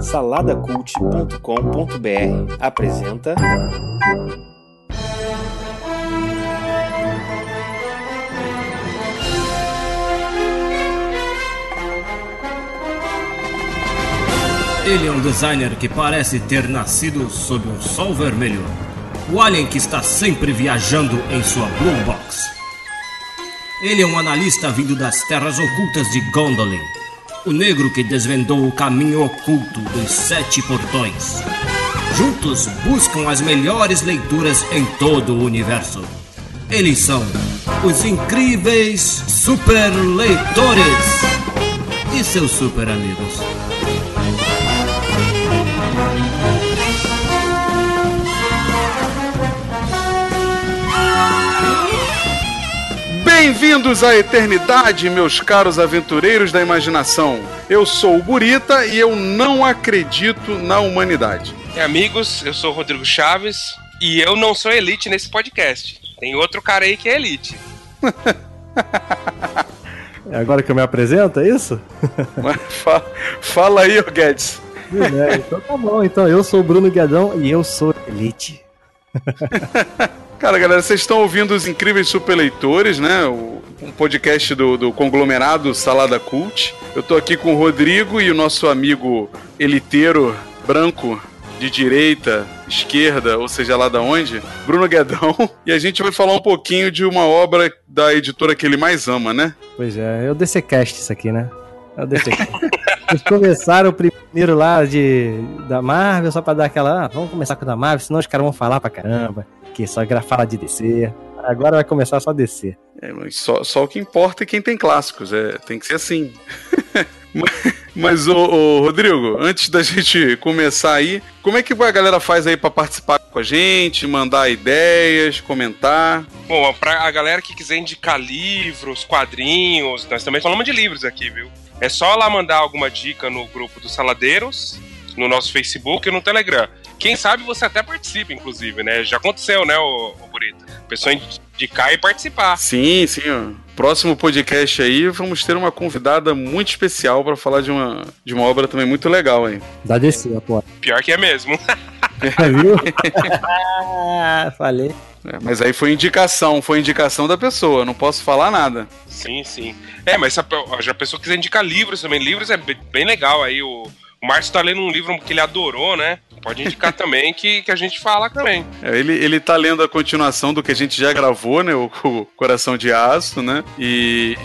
Saladacult.com.br apresenta. Ele é um designer que parece ter nascido sob um sol vermelho. O alien que está sempre viajando em sua Blue Box. Ele é um analista vindo das terras ocultas de Gondolin. O negro que desvendou o caminho oculto dos sete portões. Juntos buscam as melhores leituras em todo o universo. Eles são os incríveis super leitores e seus super amigos. Bem-vindos à eternidade, meus caros aventureiros da imaginação. Eu sou o Burita e eu não acredito na humanidade. E amigos, eu sou o Rodrigo Chaves e eu não sou elite nesse podcast. Tem outro cara aí que é elite. É agora que eu me apresento, é isso? fala, fala aí, ô Guedes. É, então tá bom, então eu sou o Bruno Guedão e eu sou elite. Cara, galera, vocês estão ouvindo os incríveis superleitores, né? O, um podcast do, do conglomerado Salada Cult. Eu tô aqui com o Rodrigo e o nosso amigo eliteiro branco de direita, esquerda, ou seja lá da onde, Bruno Guedão. E a gente vai falar um pouquinho de uma obra da editora que ele mais ama, né? Pois é, é o DCcast isso aqui, né? É o DCcast. Eles começaram primeiro lá de, da Marvel, só pra dar aquela. Ah, vamos começar com a da Marvel, senão os caras vão falar pra caramba que só fala de DC. Agora vai começar só a DC. É, só, só o que importa é quem tem clássicos, é, tem que ser assim. Mas, ô, ô, Rodrigo, antes da gente começar aí, como é que a galera faz aí para participar com a gente, mandar ideias, comentar? Bom, pra a galera que quiser indicar livros, quadrinhos, nós também falamos de livros aqui, viu? É só lá mandar alguma dica no grupo dos Saladeiros, no nosso Facebook e no Telegram. Quem sabe você até participa, inclusive, né? Já aconteceu, né, o, o Burito? A pessoa indicar e participar. Sim, sim. Ó. Próximo podcast aí, vamos ter uma convidada muito especial para falar de uma, de uma obra também muito legal, hein? Da DC, pô. Pior que é mesmo. É, viu? ah, falei. É, mas aí foi indicação, foi indicação da pessoa, não posso falar nada. Sim, sim. É, mas se a, a pessoa quiser indicar livros também, livros é bem legal aí o o Márcio tá lendo um livro que ele adorou, né? Pode indicar também que, que a gente fala também. É, ele, ele tá lendo a continuação do que a gente já gravou, né? O, o Coração de Aço, né? E,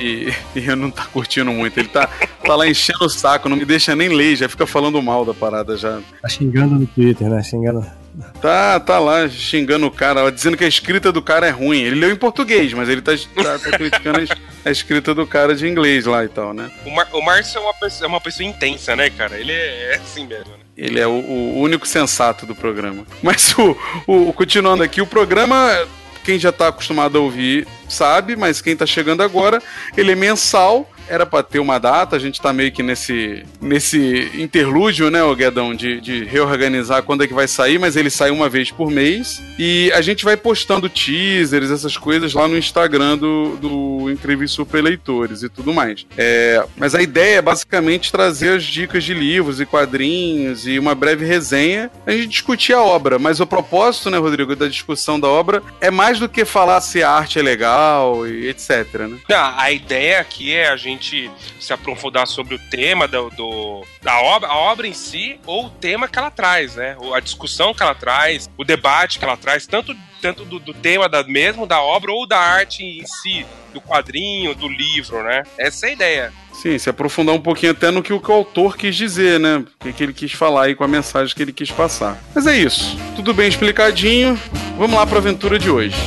e, e eu não tá curtindo muito. Ele tá, tá lá enchendo o saco, não me deixa nem ler, já fica falando mal da parada já. Tá xingando no Twitter, né? Xingando. Tá, tá lá xingando o cara, dizendo que a escrita do cara é ruim. Ele leu em português, mas ele tá, tá, tá criticando a escrita do cara de inglês lá e tal, né? O, Mar o Márcio é uma, pessoa, é uma pessoa intensa, né, cara? Ele é, é assim mesmo, né? Ele é o, o, único sensato do programa. Mas o, o continuando aqui, o programa, quem já tá acostumado a ouvir sabe, mas quem tá chegando agora, ele é mensal era para ter uma data, a gente tá meio que nesse, nesse interlúdio, né, o Guedão, de, de reorganizar quando é que vai sair, mas ele sai uma vez por mês. E a gente vai postando teasers, essas coisas lá no Instagram do, do Incríveis Super Leitores e tudo mais. É, mas a ideia é basicamente trazer as dicas de livros e quadrinhos e uma breve resenha, a gente discutir a obra. Mas o propósito, né, Rodrigo, da discussão da obra é mais do que falar se a arte é legal e etc, né? Não, a ideia aqui é a gente gente se aprofundar sobre o tema do, do, da obra, a obra em si, ou o tema que ela traz, né? A discussão que ela traz, o debate que ela traz, tanto, tanto do, do tema da, mesmo da obra ou da arte em si, do quadrinho, do livro, né? Essa é a ideia. Sim, se aprofundar um pouquinho até no que o, autor quis dizer, né? O que, que ele quis falar aí com a mensagem que ele quis passar. Mas é isso. Tudo bem explicadinho. Vamos lá para a aventura de hoje.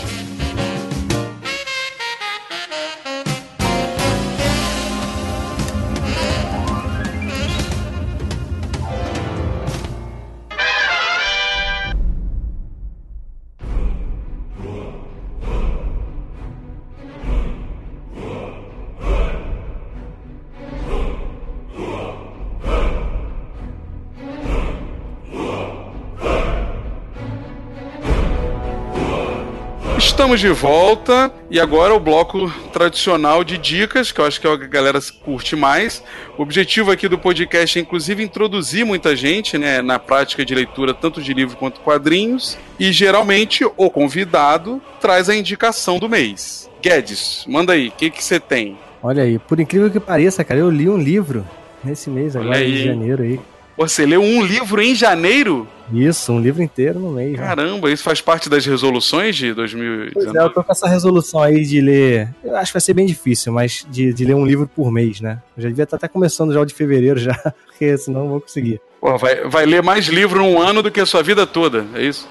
Estamos de volta e agora o bloco tradicional de dicas, que eu acho que é a galera curte mais. O objetivo aqui do podcast é inclusive introduzir muita gente né, na prática de leitura, tanto de livro quanto quadrinhos. E geralmente o convidado traz a indicação do mês. Guedes, manda aí, o que você tem? Olha aí, por incrível que pareça, cara, eu li um livro nesse mês agora, de janeiro aí. Você leu um livro em janeiro? Isso, um livro inteiro no mês. Né? Caramba, isso faz parte das resoluções de 2019? Pois é, eu tô com essa resolução aí de ler. Eu acho que vai ser bem difícil, mas de, de ler um livro por mês, né? Eu já devia estar até começando já o de fevereiro já, porque senão não vou conseguir. Pô, vai, vai ler mais livro num ano do que a sua vida toda, é isso?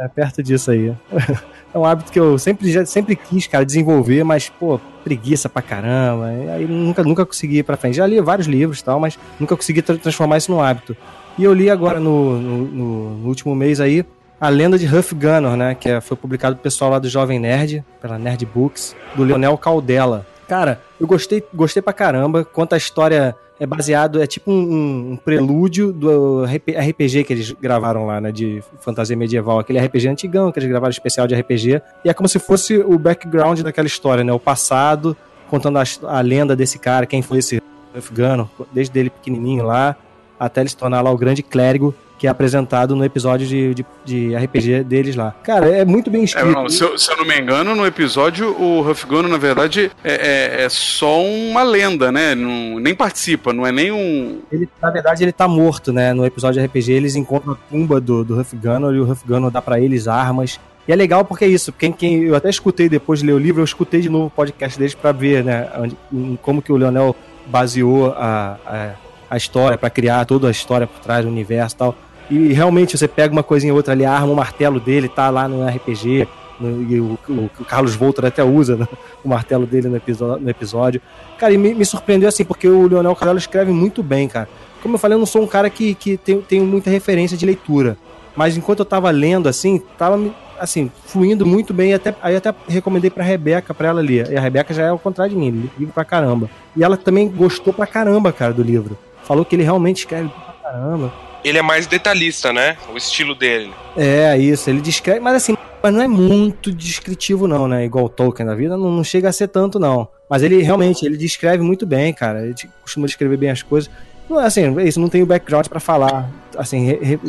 É, perto disso aí. é um hábito que eu sempre, já, sempre quis, cara, desenvolver, mas, pô, preguiça pra caramba. Aí nunca, nunca consegui ir pra frente. Já li vários livros e tal, mas nunca consegui tra transformar isso num hábito. E eu li agora no, no, no, último mês aí a lenda de Huff Gunner, né? Que é, foi publicado pelo pessoal lá do Jovem Nerd, pela Nerd Books, do Leonel Caldela. Cara, eu gostei, gostei pra caramba. Conta a história é baseado, é tipo um, um, prelúdio do RPG que eles gravaram lá, né, de fantasia medieval, aquele RPG antigão que eles gravaram especial de RPG, e é como se fosse o background daquela história, né, o passado, contando a, a lenda desse cara, quem foi esse afegano, desde ele pequenininho lá, até ele se tornar lá o grande clérigo que é apresentado no episódio de, de, de RPG deles lá. Cara, é muito bem escrito. É, não, se, eu, se, eu, não me engano, no episódio, o Huff Gunner, na verdade, é, é, é, só uma lenda, né? Não, nem participa, não é nem um. Ele, na verdade, ele tá morto, né? No episódio de RPG, eles encontram a tumba do, do Huff Gunner e o Huff Gunner dá para eles armas. E é legal porque é isso. Quem, quem, eu até escutei depois de ler o livro, eu escutei de novo o podcast deles para ver, né? Onde, como que o Leonel baseou a, a, a história, para criar toda a história por trás do universo e tal. E realmente você pega uma coisinha ou outra ali, arma o martelo dele, tá lá no RPG. No, e o, o, o, Carlos Voltor até usa né, o martelo dele no episódio, no episódio. Cara, e me, me surpreendeu assim, porque o Leonel Carvalho escreve muito bem, cara. Como eu falei, eu não sou um cara que, que tem, tem muita referência de leitura. Mas enquanto eu tava lendo, assim, tava assim, fluindo muito bem. Até, aí até recomendei pra Rebeca pra ela ler. E a Rebeca já é o contrário de mim, livro pra caramba. E ela também gostou pra caramba, cara, do livro. Falou que ele realmente escreve pra caramba ele é mais detalhista, né? O estilo dele. É, isso. Ele descreve, mas assim, mas não é muito descritivo, não, né? Igual o Tolkien da vida, não, não, chega a ser tanto, não. Mas ele realmente, ele descreve muito bem, cara. Ele costuma descrever bem as coisas. Não, assim, é isso não tem o background para falar, assim, re, re,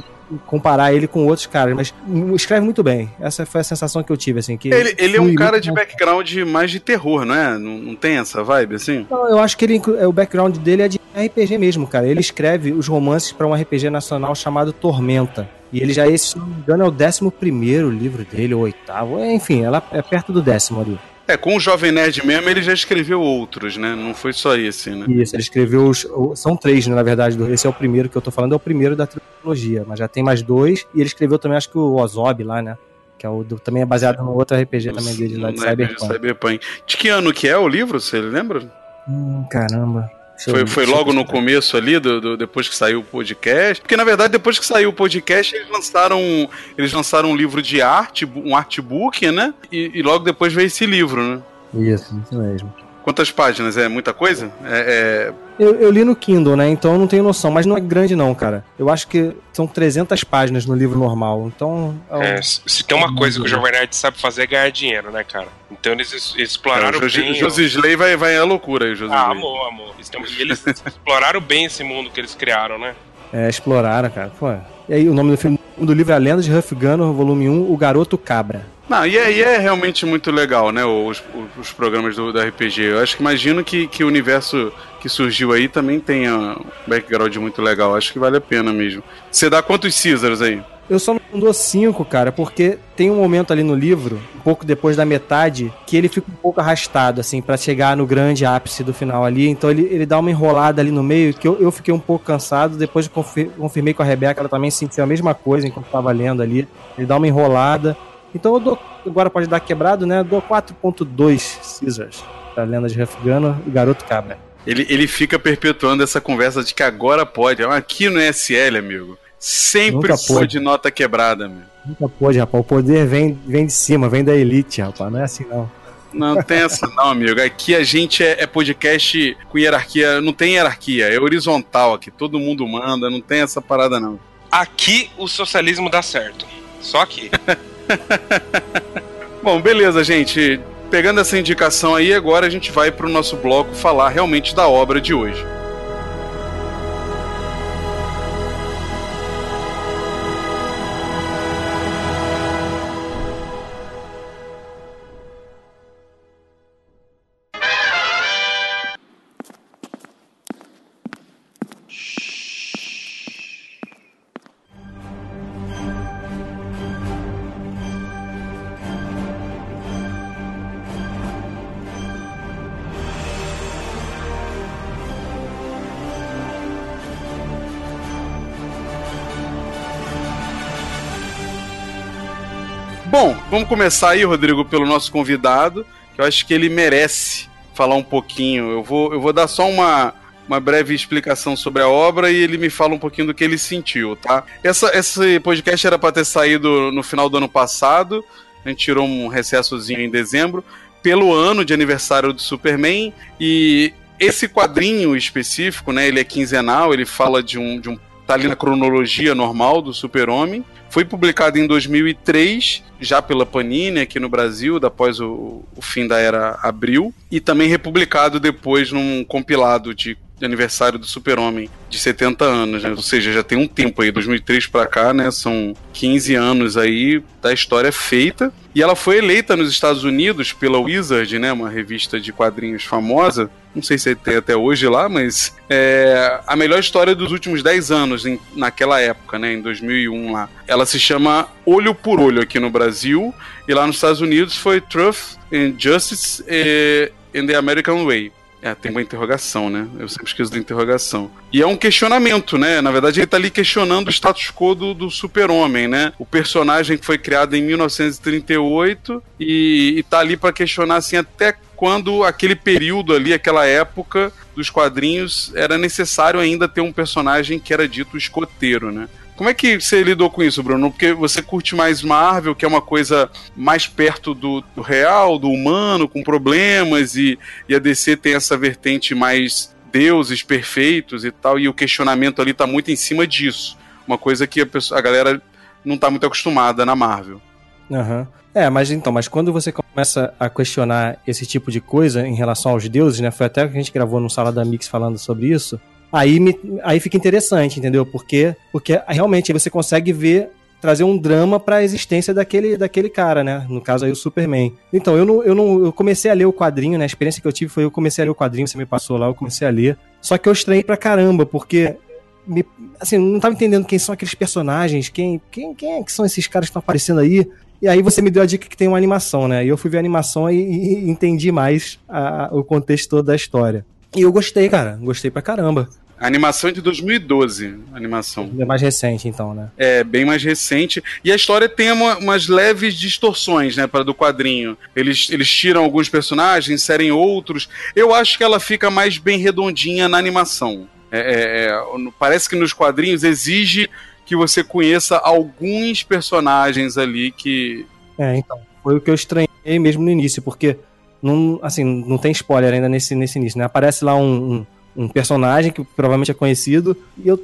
comparar ele com outros caras, mas escreve muito bem. Essa foi a sensação que eu tive, assim. Que ele, ele é um cara de background mais de terror, não é? Não, não tem essa vibe, assim? Não, eu acho que ele, o background dele é de RPG mesmo, cara. Ele escreve os romances para um RPG nacional chamado Tormenta. E ele já, esse, se não me engano, é o décimo primeiro livro dele, ou oitavo. Enfim, ela é perto do décimo ali. É, com o Jovem Nerd mesmo, ele já escreveu outros, né? Não foi só esse, né? Isso, ele escreveu. Os, são três, né, na verdade. Esse é o primeiro que eu tô falando, é o primeiro da trilogia. Mas já tem mais dois. E ele escreveu também, acho que o Ozob lá, né? Que é o do, também é baseado no outro RPG também dele lá de Cyberpunk. Cyberpunk. De que ano que é o livro, você lembra? Hum, caramba. Foi, foi logo no começo ali, do, do, depois que saiu o podcast. Porque, na verdade, depois que saiu o podcast, eles lançaram, eles lançaram um livro de arte, um artbook, né? E, e logo depois veio esse livro, né? Isso, isso mesmo. Quantas páginas? É muita coisa? É, é... Eu, eu, li no Kindle, né? Então eu não tenho noção, mas não é grande não, cara. Eu acho que são 300 páginas no livro normal, então... É, é se tem uma coisa que o Jovem Nerd sabe fazer é ganhar dinheiro, né, cara? Então eles, eles exploraram é, o bem... Josi Slay vai, vai à loucura aí, Josi Ah, amor, amor. Eles exploraram bem esse mundo que eles criaram, né? É, exploraram, cara. Pô. E aí o nome do filme do livro é A Lenda de Huff Gunner, volume 1, O Garoto Cabra. Não, e é, e é realmente muito legal, né? Os, os programas do, do RPG. Eu acho que imagino que, que o universo que surgiu aí também tenha um background muito legal. Acho que vale a pena mesmo. Você dá quantos Caesars aí? Eu só não dou cinco, cara, porque tem um momento ali no livro, um pouco depois da metade, que ele fica um pouco arrastado, assim, para chegar no grande ápice do final ali. Então ele, ele dá uma enrolada ali no meio, que eu, eu fiquei um pouco cansado. Depois confirmei com a Rebeca, ela também sentiu a mesma coisa enquanto tava lendo ali. Ele dá uma enrolada. Então eu dou, agora pode dar quebrado, né? Eu dou 4.2 Caesars pra lenda de Refugano e Garoto Cabra. Ele, ele fica perpetuando essa conversa de que agora pode. Aqui no SL, amigo. Sempre foi de nota quebrada, amigo. Nunca pode, rapaz. O poder vem, vem de cima, vem da elite, rapaz. Não é assim, não. Não tem essa não, amigo. Aqui a gente é, é, podcast com hierarquia. Não tem hierarquia, é horizontal aqui. Todo mundo manda, não tem essa parada não. Aqui o socialismo dá certo. Só aqui. Bom, beleza, gente. Pegando essa indicação aí, agora a gente vai para o nosso bloco falar realmente da obra de hoje. Vamos começar aí, Rodrigo, pelo nosso convidado, que eu acho que ele merece falar um pouquinho. Eu vou, eu vou dar só uma, uma breve explicação sobre a obra e ele me fala um pouquinho do que ele sentiu, tá? Essa, esse podcast era para ter saído no final do ano passado, a gente tirou um recessozinho em dezembro, pelo ano de aniversário do Superman, e esse quadrinho específico, né, ele é quinzenal, ele fala de um, de um tá ali na cronologia normal do Super-Homem. Foi publicado em 2003, já pela Panini aqui no Brasil, após o, o fim da era Abril, e também republicado depois num compilado de aniversário do Super-Homem de 70 anos, né? Ou seja, já tem um tempo aí, 2003 para cá, né? São 15 anos aí da história feita. E ela foi eleita nos Estados Unidos pela Wizard, né? Uma revista de quadrinhos famosa. Não sei se tem até hoje lá, mas é a melhor história dos últimos 10 anos em, naquela época, né? Em 2001 lá. Ela se chama Olho por Olho aqui no Brasil e lá nos Estados Unidos foi Truth and Justice in the American Way. É, tem uma interrogação, né? Eu sempre esqueço da interrogação. E é um questionamento, né? Na verdade, ele tá ali questionando o status quo do, do super-homem, né? O personagem que foi criado em 1938 e, e tá ali para questionar, assim, até quando aquele período ali, aquela época dos quadrinhos, era necessário ainda ter um personagem que era dito escoteiro, né? Como é que você lidou com isso, Bruno? Porque você curte mais Marvel, que é uma coisa mais perto do, do real, do humano, com problemas, e, e a DC tem essa vertente mais deuses perfeitos e tal, e o questionamento ali tá muito em cima disso. Uma coisa que a, pessoa, a galera não tá muito acostumada na Marvel. Aham. Uhum. É, mas então, mas quando você começa a questionar esse tipo de coisa em relação aos deuses, né? Foi até que a gente gravou no Sala da Mix falando sobre isso aí, me, aí fica interessante, entendeu? Porque, porque realmente você consegue ver trazer um drama para a existência daquele, daquele cara, né? No caso aí o Superman. Então, eu não, eu não eu comecei a ler o quadrinho, né? A experiência que eu tive foi eu comecei a ler o quadrinho, você me passou lá, eu comecei a ler. Só que eu estranhei pra caramba, porque me, assim, não tava entendendo quem são aqueles personagens, quem quem, quem é que são esses caras que estão aparecendo aí. E aí você me deu a dica que tem uma animação, né? E eu fui ver a animação e, e entendi mais a, o contexto todo da história. E eu gostei, cara. Gostei pra caramba. A animação é de 2012, a animação. É mais recente, então, né? É, bem mais recente. E a história tem uma, umas leves distorções, né, para do quadrinho. Eles, eles tiram alguns personagens, inserem outros. Eu acho que ela fica mais bem redondinha na animação. É, é, é parece que nos quadrinhos exige que você conheça alguns personagens ali que. É, então. Foi o que eu estranhei mesmo no início, porque não, assim, não tem spoiler ainda nesse, nesse início, né? Aparece lá um, um um personagem que provavelmente é conhecido. E eu.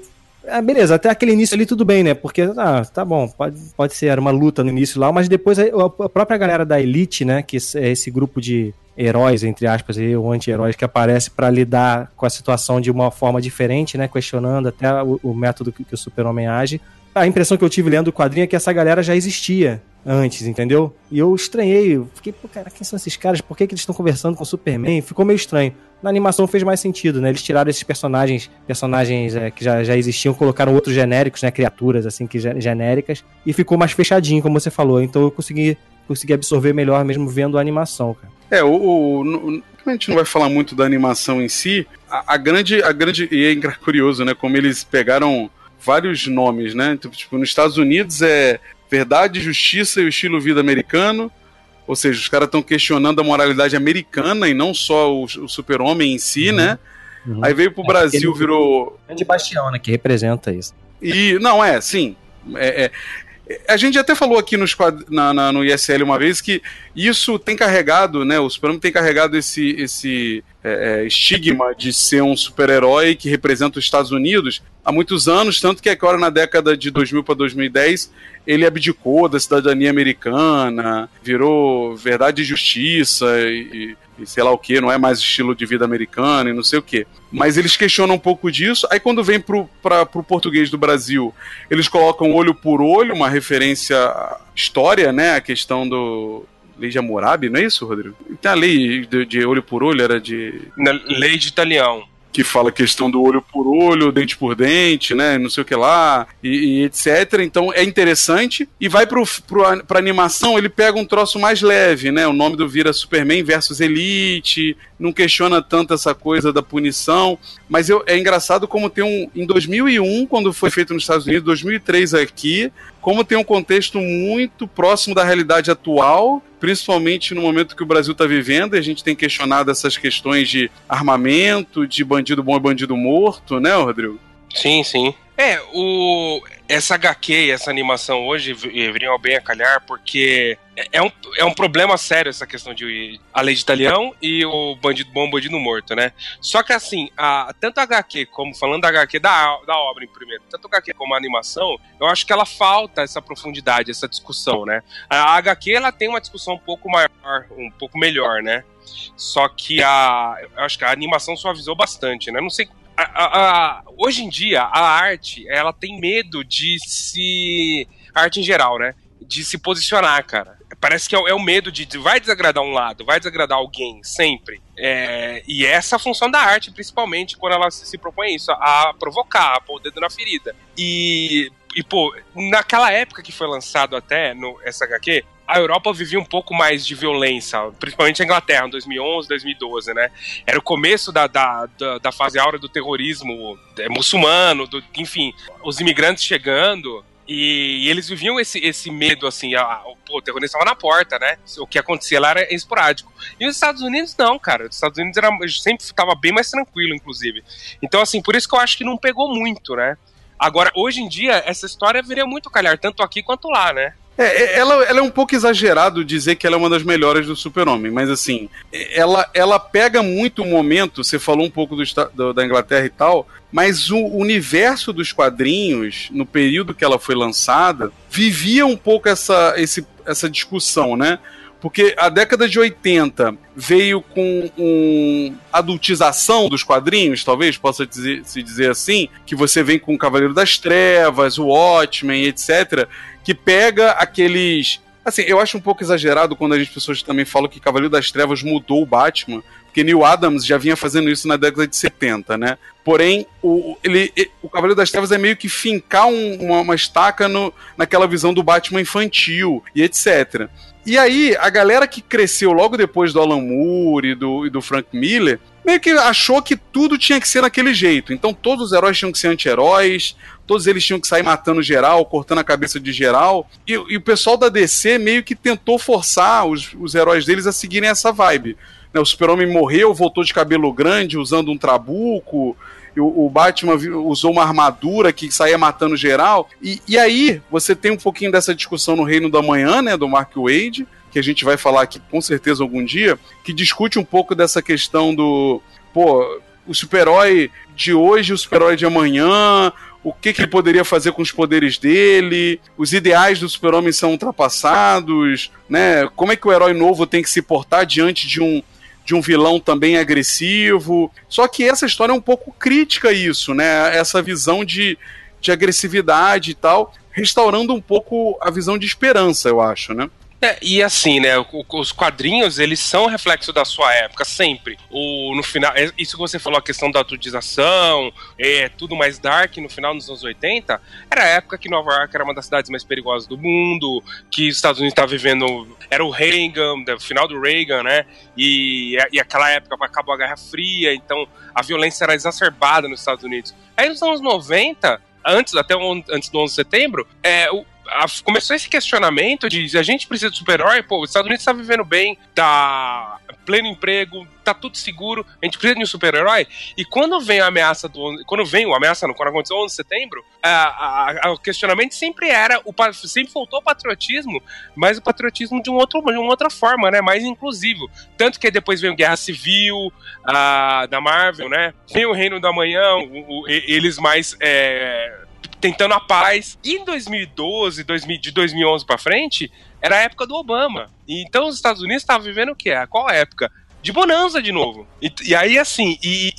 Ah, beleza, até aquele início ali tudo bem, né? Porque, ah, tá bom, pode, pode ser, uma luta no início lá, mas depois a, a própria galera da Elite, né? Que é esse grupo de heróis, entre aspas, ou anti-heróis que aparece para lidar com a situação de uma forma diferente, né? Questionando até o, o método que, que o super-homem age. A impressão que eu tive lendo o quadrinho é que essa galera já existia antes, entendeu? E eu estranhei, fiquei, pô, cara, quem são esses caras? Por que, que eles estão conversando com o Superman? Ficou meio estranho. Na animação fez mais sentido, né? Eles tiraram esses personagens, personagens é, que já, já existiam, colocaram outros genéricos, né? Criaturas, assim, que genéricas, e ficou mais fechadinho, como você falou. Então eu consegui, consegui absorver melhor mesmo vendo a animação, cara. É, o, o, a gente não vai falar muito da animação em si, a, a grande, a grande, e é curioso, né? Como eles pegaram vários nomes, né? Tipo, tipo, nos Estados Unidos é Verdade, Justiça e o Estilo Vida Americano. Ou seja, os caras estão questionando a moralidade americana e não só o, o super-homem em si, uhum. né? Uhum. Aí veio pro é, Brasil, virou. Grande bastião, né? Que representa isso. E, não, é, sim. É, é, a gente até falou aqui nos, na, na, no ISL uma vez que isso tem carregado, né? O Superman tem carregado esse, esse é, é, estigma de ser um super-herói que representa os Estados Unidos há muitos anos, tanto que agora na década de 2000 para 2010 ele abdicou da cidadania americana, virou verdade e justiça e, e sei lá o que, não é mais estilo de vida americano e não sei o que. Mas eles questionam um pouco disso. Aí quando vem pra, pro português do Brasil, eles colocam olho por olho, uma referência à história, né? A questão do, lei de Hammurabi, não é isso, Rodrigo? Tem a lei de, de olho por olho, era de. Na lei de Italião que fala a questão do olho por olho, dente por dente, né? Não sei o que lá, e, e etc. Então é interessante. E vai pro, pro, pra animação, ele pega um troço mais leve, né? O nome do vira Superman versus Elite, não questiona tanto essa coisa da punição. Mas eu, é engraçado como tem um. Em 2001, quando foi feito nos Estados Unidos, 2003 aqui, como tem um contexto muito próximo da realidade atual, principalmente no momento que o Brasil está vivendo, e a gente tem questionado essas questões de armamento, de bandido bom e bandido morto, né, Rodrigo? Sim, sim. É, o, essa HQ, essa animação hoje viriam bem a calhar, porque é um, é um problema sério essa questão de a lei de italião e o bandido bom, bandido morto, né? Só que assim, a, tanto a HQ como, falando da HQ da, da obra em primeiro, tanto a HQ como a animação, eu acho que ela falta essa profundidade, essa discussão, né? A HQ, ela tem uma discussão um pouco maior, um pouco melhor, né? Só que a, eu acho que a animação suavizou bastante, né? Não sei a, a, hoje em dia, a arte, ela tem medo de se. A arte em geral, né? De se posicionar, cara. Parece que é, é o medo de, Vai desagradar um lado, vai desagradar alguém, sempre. É, e essa é a função da arte, principalmente, quando ela se, se propõe isso, a, a provocar, a pôr o dedo na ferida. E e, pô, naquela época que foi lançado até no SHQ, a Europa vivia um pouco mais de violência, principalmente a Inglaterra, em 2011, 2012, né? Era o começo da, da, da, da fase áurea do terrorismo é, muçulmano, do, enfim, os imigrantes chegando. E, e, eles viviam esse, esse medo, assim, a, a, pô, o terrorista estava na porta, né? O que acontecia lá era esporádico. E os Estados Unidos não, cara. Os Estados Unidos era, sempre estava bem mais tranquilo, inclusive. Então, assim, por isso que eu acho que não pegou muito, né? Agora, hoje em dia, essa história viria muito calhar, tanto aqui quanto lá, né? É, é, ela, ela é um pouco exagerado dizer que ela é uma das melhores do Super-Homem, mas assim, ela, ela pega muito o momento, você falou um pouco do, do, da Inglaterra e tal, mas o universo dos quadrinhos, no período que ela foi lançada, vivia um pouco essa, esse, essa discussão, né? Porque a década de 80 veio com um adultização dos quadrinhos, talvez possa dizer, se dizer assim, que você vem com o Cavaleiro das Trevas, o Watchmen, etc que pega aqueles. Assim, eu acho um pouco exagerado quando as pessoas também falam que Cavaleiro das Trevas mudou o Batman, porque Neil Adams já vinha fazendo isso na década de 70, né? Porém, o, ele, o Cavaleiro das Trevas é meio que fincar um, uma, uma, estaca no, naquela visão do Batman infantil e etc. E aí, a galera que cresceu logo depois do Alan Moore e do, e do Frank Miller, meio que achou que tudo tinha que ser daquele jeito. Então todos os heróis tinham que ser anti-heróis, todos eles tinham que sair matando geral, cortando a cabeça de geral. E, e o pessoal da DC meio que tentou forçar os, os heróis deles a seguirem essa vibe. Né, o Super-Homem morreu, voltou de cabelo grande, usando um trabuco. O, o Batman usou uma armadura que saía matando geral. E, e aí, você tem um pouquinho dessa discussão no Reino da Manhã, né, do Mark Wade, que a gente vai falar aqui com certeza algum dia, que discute um pouco dessa questão do. Pô, o super-herói de hoje, o super-herói de amanhã, o que, que, ele poderia fazer com os poderes dele, os ideais do super-homem são ultrapassados, né? Como é que o herói novo tem que se portar diante de um, de um vilão também agressivo. Só que essa história é um pouco crítica a isso, né? Essa visão de, de agressividade e tal, restaurando um pouco a visão de esperança, eu acho, né? É, e assim, né? Os quadrinhos, eles são reflexo da sua época, sempre. O, no final, é, isso que você falou, a questão da atualização, é tudo mais dark no final dos anos 80, era a época que Nova York era uma das cidades mais perigosas do mundo, que os Estados Unidos estava vivendo. Era o Reagan, o final do Reagan, né? E, e aquela época acabou a Guerra Fria, então a violência era exacerbada nos Estados Unidos. Aí nos anos 90, antes, até antes do 11 de setembro, é, a, começou esse questionamento de a gente precisa de super-herói, pô, os Estados Unidos está vivendo bem, tá pleno emprego, tá tudo seguro, a gente precisa de um super-herói. E quando vem a ameaça do. Quando vem a ameaça, quando aconteceu 11 de setembro, a, a, a, o questionamento sempre era. O, sempre faltou o patriotismo, mas o patriotismo de, um outro, de uma outra forma, né? Mais inclusivo. Tanto que depois veio Guerra Civil a, da Marvel, né? Vem o Reino da Manhã, o, o, eles mais. É, tentando a paz. E em 2012, 2000, de 2011 para frente, era a época do Obama. Então os Estados Unidos estavam vivendo o quê? Qual época? De bonança de novo. E, e aí, assim, e,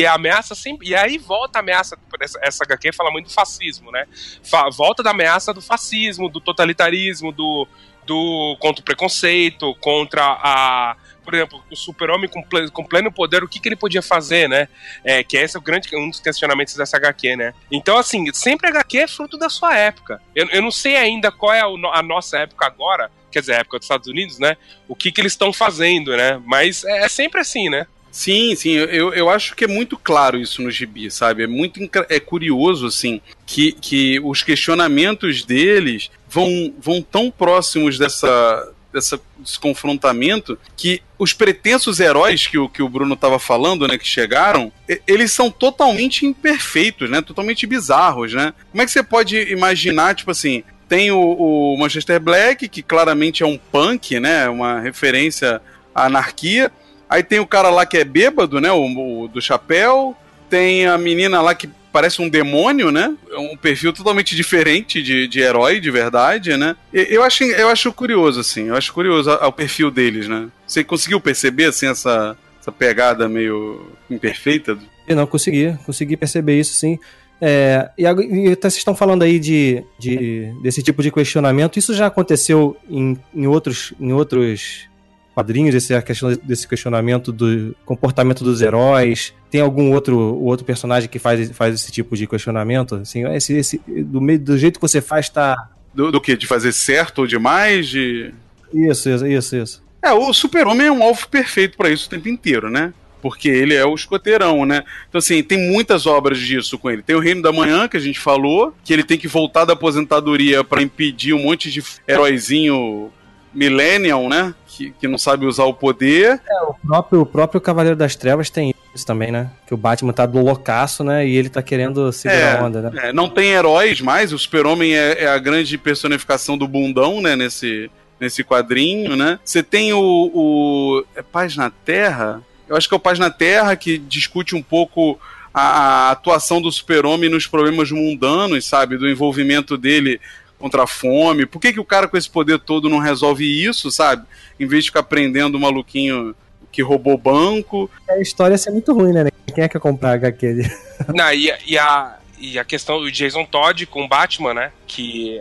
e, a ameaça sempre. E aí volta a ameaça. Essa, essa HQ fala muito do fascismo, né? Fa, volta da ameaça do fascismo, do totalitarismo, do, do contra o preconceito, contra a por exemplo, o super-homem com, com, pleno poder, o que, que ele podia fazer, né? É, que esse é o grande, um dos questionamentos dessa HQ, né? Então, assim, sempre HQ é fruto da sua época. Eu, eu não sei ainda qual é a, a nossa época agora, quer dizer, a época dos Estados Unidos, né? O que, que eles estão fazendo, né? Mas é, é sempre assim, né? Sim, sim, eu, eu acho que é muito claro isso no gibi, sabe? É muito é curioso, assim, que, que os questionamentos deles vão, vão tão próximos dessa, dessa, desse confrontamento que os pretensos heróis que o, que o Bruno estava falando, né, que chegaram, eles são totalmente imperfeitos, né, totalmente bizarros, né? Como é que você pode imaginar, tipo assim, tem o, o Manchester Black, que claramente é um punk, né, uma referência à anarquia, aí tem o cara lá que é bêbado, né, o, o do chapéu, tem a menina lá que parece um demônio, né? É um perfil totalmente diferente de, de herói, de verdade, né? Eu acho, eu acho curioso, assim, eu acho curioso o perfil deles, né? Você conseguiu perceber, assim, essa, essa pegada meio imperfeita? Eu não consegui, consegui perceber isso, sim. É, e, e vocês estão falando aí de, de, desse tipo de questionamento. Isso já aconteceu em, em, outros, em outros quadrinhos, esse, a questão desse questionamento do comportamento dos heróis. Tem algum outro, outro personagem que faz, faz esse tipo de questionamento? Assim, esse, esse, do, meio, do jeito que você faz, tá. Do, do que? De fazer certo ou demais? De... Isso, isso, isso, isso. É, o Super-Homem é um alvo perfeito para isso o tempo inteiro, né? porque ele é o escoteirão, né? Então, assim, tem muitas obras disso com ele. Tem o Reino da Manhã, que a gente falou, que ele tem que voltar da aposentadoria para impedir um monte de heróizinho millennial, né? Que, que não sabe usar o poder. É, o próprio, o próprio Cavaleiro das Trevas tem isso também, né? Que o Batman tá do loucaço, né? E ele tá querendo segurar é, a onda, né? É, não tem heróis mais, o Super-Homem é, é, a grande personificação do bundão, né? Nesse, nesse quadrinho, né? Você tem o, o. É Paz na Terra? Eu acho que é o Paz na Terra que discute um pouco a, a atuação do Super-Homem nos problemas mundanos, sabe? Do envolvimento dele contra a fome? Por que, que o cara com esse poder todo não resolve isso, sabe? Em vez de ficar prendendo o maluquinho que roubou banco. A história ia ser muito ruim, né? Quem é que ia comprar HQ? Não, e, e, a, e a questão do Jason Todd com o Batman, né? Que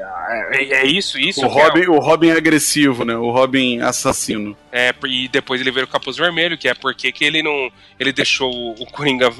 é, é isso, isso. O Robin, é o... o Robin agressivo, né? O Robin assassino. É, e depois ele veio o capuz vermelho, que é porque que ele não. Ele deixou o Coringa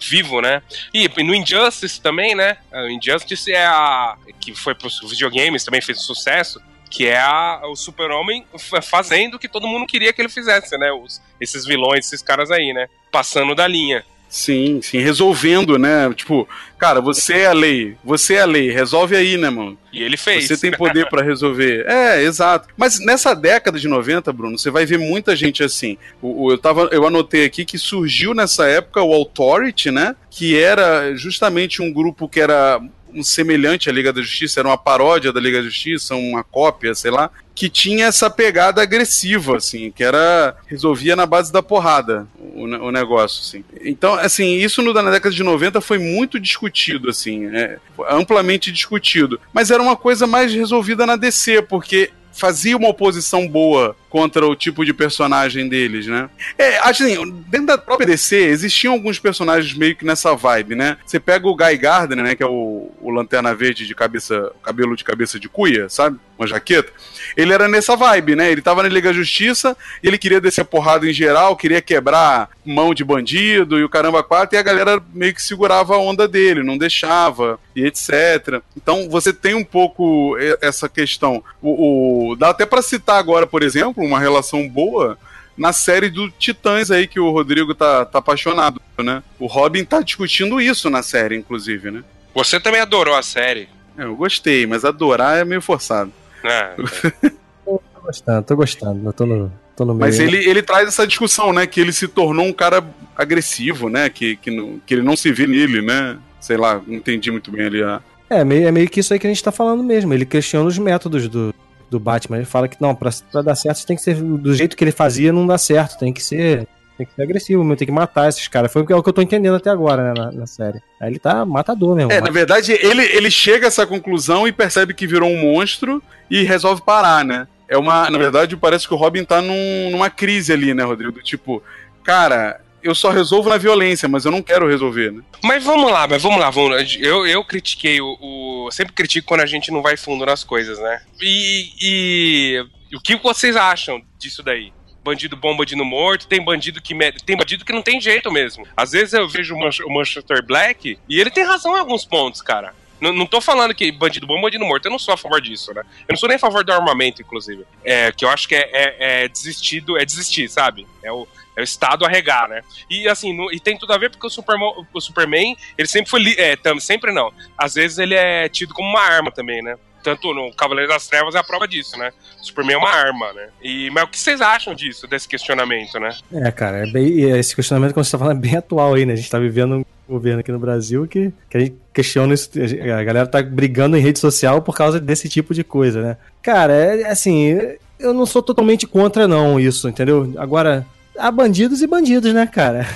vivo, né? E no Injustice também, né? O Injustice é a. que foi pros videogames, também fez sucesso. Que é a, o super-homem fazendo o que todo mundo queria que ele fizesse, né? Os, esses vilões, esses caras aí, né? Passando da linha. Sim, sim, resolvendo, né? Tipo, cara, você é a lei, você é a lei, resolve aí, né, mano? E ele fez. Você tem poder para resolver. É, exato. Mas nessa década de 90, Bruno, você vai ver muita gente assim. O, o, eu, tava, eu anotei aqui que surgiu nessa época o Authority, né? Que era justamente um grupo que era um semelhante à Liga da Justiça, era uma paródia da Liga da Justiça, uma cópia, sei lá, que tinha essa pegada agressiva, assim, que era resolvia na base da porrada o, o negócio, assim. Então, assim, isso no, na década de 90 foi muito discutido, assim, é, amplamente discutido, mas era uma coisa mais resolvida na DC, porque fazia uma oposição boa contra o tipo de personagem deles, né? É, assim, dentro da própria DC existiam alguns personagens meio que nessa vibe, né? Você pega o Guy Gardner, né, que é o, o lanterna verde de cabeça, cabelo de cabeça de cuia, sabe? Uma jaqueta. Ele era nessa vibe, né? Ele tava na Liga da Justiça, ele queria descer porrada em geral, queria quebrar mão de bandido e o caramba quatro, e a galera meio que segurava a onda dele, não deixava, e etc. Então você tem um pouco essa questão. O, o dá até para citar agora, por exemplo, uma relação boa na série do Titãs aí que o Rodrigo tá, tá apaixonado, né? O Robin tá discutindo isso na série, inclusive, né? Você também adorou a série. É, eu gostei, mas adorar é meio forçado. É, Tô gostando, tô gostando. Eu tô no, tô no meio. Mas ele, ele traz essa discussão, né? Que ele se tornou um cara agressivo, né? Que, que, não- que ele não se vê nele, né? Sei lá, não entendi muito bem ali a. É meio, é meio que isso aí que a gente tá falando mesmo. Ele questiona os métodos do, do Batman. Ele fala que não, pra, pra dar certo, você tem que ser. Do jeito que ele fazia, não dá certo. Tem que ser. Tem que ser agressivo, mesmo, tem que matar esses caras. Foi o que é o que eu tô entendendo até agora, né, na, na série. Aí ele tá matador mesmo. É, na verdade, ele, ele chega a essa conclusão e percebe que virou um monstro e resolve parar, né? É uma. Na verdade, parece que o Robin tá num- numa crise ali, né, Rodrigo? Tipo, cara, eu só resolvo na violência, mas eu não quero resolver, né? Mas vamos lá, mas vamos lá, vamos lá. Eu, eu critiquei o, o- Sempre critico quando a gente não vai fundo nas coisas, né? E, e o que vocês acham disso daí? Bandido bom, bandido morto, tem bandido que me- tem bandido que não tem jeito mesmo. Às vezes eu vejo o Manch- o Manchester Black e ele tem razão em alguns pontos, cara. Não, não tô falando que bandido bom, bandido morto. Eu não sou a favor disso, né? Eu não sou nem a favor do armamento, inclusive. É, que eu acho que é, é, é desistido, é desistir, sabe? É o, é o Estado arregar, né? E assim, no- e tem tudo a ver porque o Superman, o Superman ele sempre foi. É, tam- sempre não. Às vezes ele é tido como uma arma também, né? Tanto no Cavaleiro das Trevas é a prova disso, né? O Superman é uma arma, né? E, mas o que vocês acham disso, desse questionamento, né? É, cara, é bem, esse questionamento, como você tá falando, é bem atual aí, né? A gente tá vivendo um governo aqui no Brasil que, que a gente questiona isso. A galera tá brigando em rede social por causa desse tipo de coisa, né? Cara, é assim, eu não sou totalmente contra, não, isso, entendeu? Agora, há bandidos e bandidos, né, cara?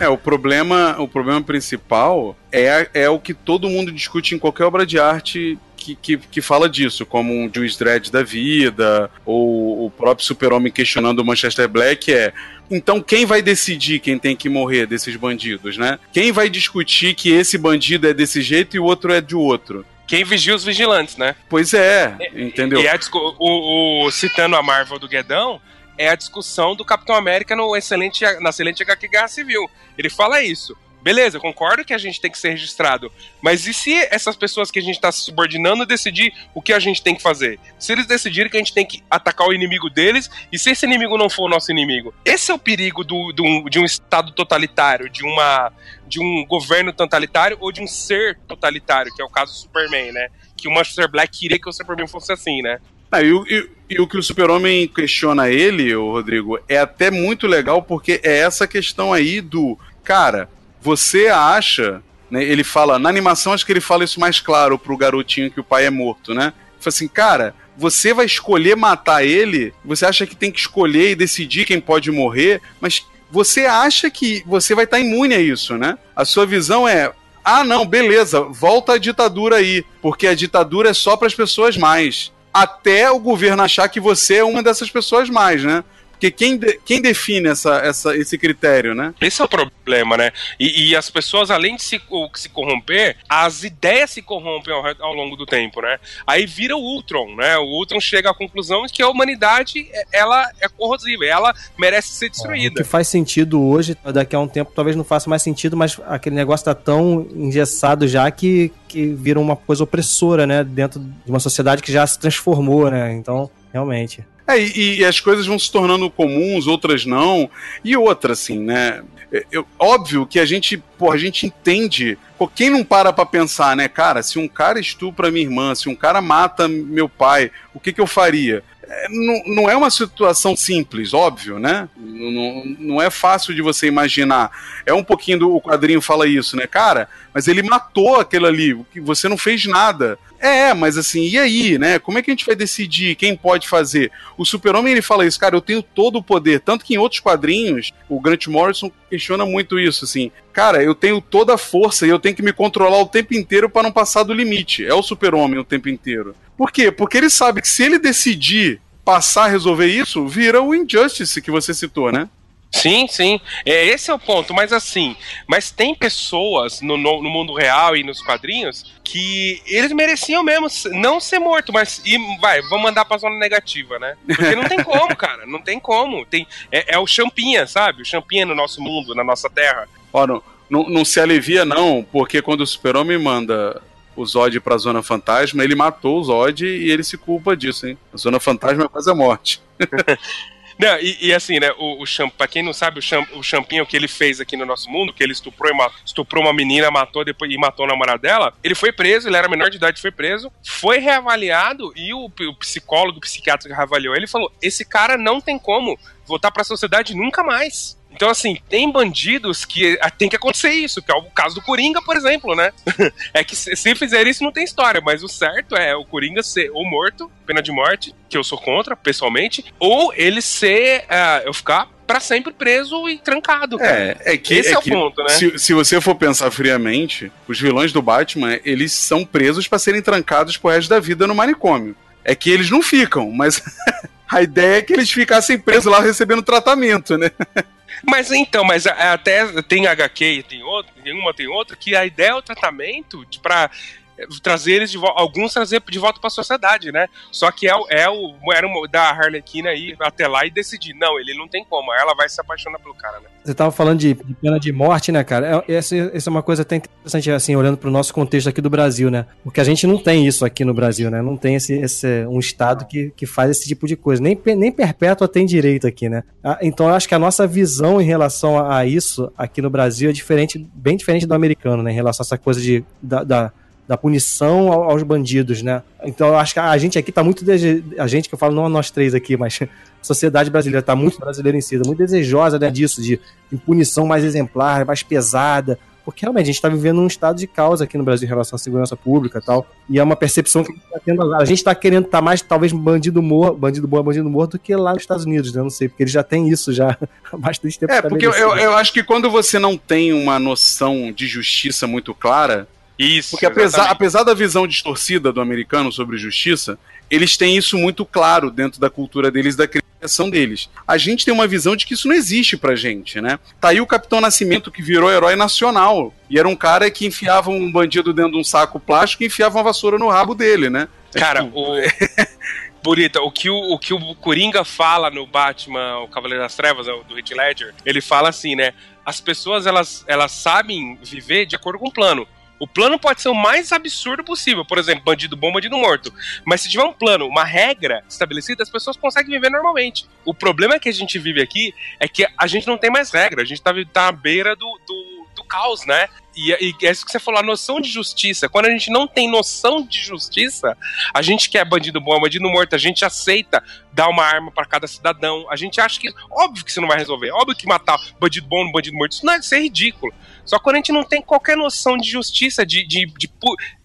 É, o problema, o problema principal é, é o que todo mundo discute em qualquer obra de arte que, que, que fala disso, como um Juice Dredd da vida, ou o próprio Super-Homem questionando o Manchester Black é. Então quem vai decidir quem tem que morrer desses bandidos, né? Quem vai discutir que esse bandido é desse jeito e o outro é de outro? Quem vigia os vigilantes, né? Pois é, entendeu? E é a o, o- citando a Marvel do Guedão, é a discussão do Capitão América no excelente, na excelente HQ Guerra Civil. Ele fala isso. Beleza, eu concordo que a gente tem que ser registrado. Mas e se essas pessoas que a gente está subordinando decidir o que a gente tem que fazer? Se eles decidirem que a gente tem que atacar o inimigo deles, e se esse inimigo não for o nosso inimigo? Esse é o perigo do, do- de um Estado totalitário, de uma de um governo totalitário ou de um ser totalitário, que é o caso do Superman, né? Que o Manchester Black queria que o Superman fosse assim, né? Ah, e, e- e o que o Super-Homem questiona ele, o Rodrigo, é até muito legal porque é essa questão aí do. Cara, você acha. né, ele fala. Na animação, acho que ele fala isso mais claro pro garotinho que o pai é morto, né? Fala assim, cara. Você vai escolher matar ele, você acha que tem que escolher e decidir quem pode morrer, mas você acha que você vai estar imune a isso, né? A sua visão é: ah, não, beleza, volta a ditadura aí, porque a ditadura é só para as pessoas mais. Até o governo achar que você é uma dessas pessoas mais, né? Porque quem, de- quem define essa, essa, esse critério, né? Esse é o problema, né? E, e as pessoas, além de se, o- se corromper, as ideias se corrompem ao, ao longo do tempo, né? Aí vira o Ultron, né? O Ultron chega à conclusão de que a humanidade, é- ela é corrosiva, ela merece ser O destruída. que faz sentido hoje, daqui a um tempo talvez não faça mais sentido, mas aquele negócio tá tão engessado já que, que vira uma coisa opressora, né? Dentro de uma sociedade que já se transformou, né? Então, realmente. É, e, e as coisas vão se tornando comuns, outras não. E outra, assim, né? É, eu- óbvio que a gente, pô, a gente entende. Quem não para pra pensar, né, cara? Se um cara estupra minha irmã, se um cara mata meu pai, o que, que eu faria? É, não, não é uma situação simples, óbvio, né? Não, não, é fácil de você imaginar. É um pouquinho do quadrinho fala isso, né, cara? Mas ele matou aquilo ali, você não fez nada. É, mas assim, e aí, né? Como é que a gente vai decidir quem pode fazer? O Super-Homem ele fala isso, cara, eu tenho todo o poder. Tanto que em outros quadrinhos, o Grant Morrison questiona muito isso, assim. Cara, eu tenho toda a força e eu tenho que me controlar o tempo inteiro para não passar do limite. É o Super-Homem o tempo inteiro. Por quê? Porque ele sabe que se ele decidir passar a resolver isso, vira o Injustice que você citou, né? Sim, sim. É, esse é o ponto. Mas assim, mas tem pessoas no, no, no mundo real e nos quadrinhos que eles mereciam mesmo não ser morto, mas e, vai, vamos mandar pra zona negativa, né? Porque não tem como, cara. Não tem como. Tem, é, é o champinha, sabe? O champinha no nosso mundo, na nossa terra. Ó, não, não, não se alivia, não, porque quando o Super-Homem manda o Zod pra Zona Fantasma, ele matou o Zod e ele se culpa disso, hein? A Zona Fantasma é quase a morte. Não, e, e assim, né, o, o Champ, pra quem não sabe, o, Champ, o Champinho que ele fez aqui no nosso mundo, que ele estuprou, estuprou uma menina, matou depois e matou o namorado dela, ele foi preso, ele era menor de idade, foi preso, foi reavaliado e o, o psicólogo, o psiquiatra que reavaliou ele falou: esse cara não tem como voltar para a sociedade nunca mais. Então, assim, tem bandidos que tem que acontecer isso, que é o caso do Coringa, por exemplo, né? é que se fizer isso não tem história, mas o certo é o Coringa ser ou morto, pena de morte, que eu sou contra, pessoalmente, ou ele ser, uh, eu ficar para sempre preso e trancado. Cara. É, é que esse é, é o ponto, né? Se, se, você for pensar friamente, os vilões do Batman, eles são presos para serem trancados pro resto da vida no manicômio. É que eles não ficam, mas a ideia é que eles ficassem presos lá recebendo tratamento, né? Mas então, mas até tem HQ, tem outro, tem uma, tem outra, que a ideia é o tratamento para trazer eles de volta, alguns trazer de volta para a sociedade, né? Só que é, é o era o, da Harlequina aí até lá e decidir, não, ele não tem como, ela vai se apaixonar pelo cara, né? Você tava falando de, de pena de morte, né, cara? É, essa, essa é uma coisa até interessante, assim, olhando para o nosso contexto aqui do Brasil, né? Porque a gente não tem isso aqui no Brasil, né? Não tem esse, esse um estado que, que faz esse tipo de coisa. Nem, nem perpétua tem direito aqui, né? Ah, então eu acho que a nossa visão em relação a, a isso aqui no Brasil é diferente, bem diferente do americano, né? Em relação a essa coisa de, da, da da punição aos bandidos, né? Então eu acho que a gente aqui tá muito. A gente que eu falo, não nós três aqui, mas a sociedade brasileira tá muito brasileira em si, tá muito desejosa né, disso, de, de punição mais exemplar, mais pesada. Porque realmente a gente está vivendo um estado de causa aqui no Brasil em relação à segurança pública e tal. E é uma percepção que a gente está tendo agora. A gente está querendo estar tá mais, talvez, bandido morto, bandido bom, bandido morto, do que lá nos Estados Unidos, né? Não sei, porque eles já têm isso já há bastante tempo. É, porque eu, eu acho que quando você não tem uma noção de justiça muito clara, isso. Porque apesar, apesar da visão distorcida do americano sobre justiça, eles têm isso muito claro dentro da cultura deles, da criação deles. A gente tem uma visão de que isso não existe pra gente, né? Tá aí o Capitão Nascimento que virou herói nacional. E era um cara que enfiava um bandido dentro de um saco plástico e enfiava uma vassoura no rabo dele, né? Cara, o. Bonita, o que o, o que o Coringa fala no Batman, o Cavaleiro das Trevas, do Heath Ledger, ele fala assim, né? As pessoas, elas, elas sabem viver de acordo com o plano. O plano pode ser o mais absurdo possível, por exemplo, bandido bom, bandido morto. Mas se tiver um plano, uma regra estabelecida, as pessoas conseguem viver normalmente. O problema que a gente vive aqui é que a gente não tem mais regra, a gente tá, tá à beira do, do, do caos, né? E, e, é isso que você falou, a noção de justiça. Quando a gente não tem noção de justiça, a gente quer bandido bom, bandido morto, a gente aceita dar uma arma para cada cidadão. A gente acha que, óbvio que isso não vai resolver, óbvio que matar bandido bom, bandido morto, isso não é, isso é ridículo. Só quando a gente não tem qualquer noção de justiça, de. de, de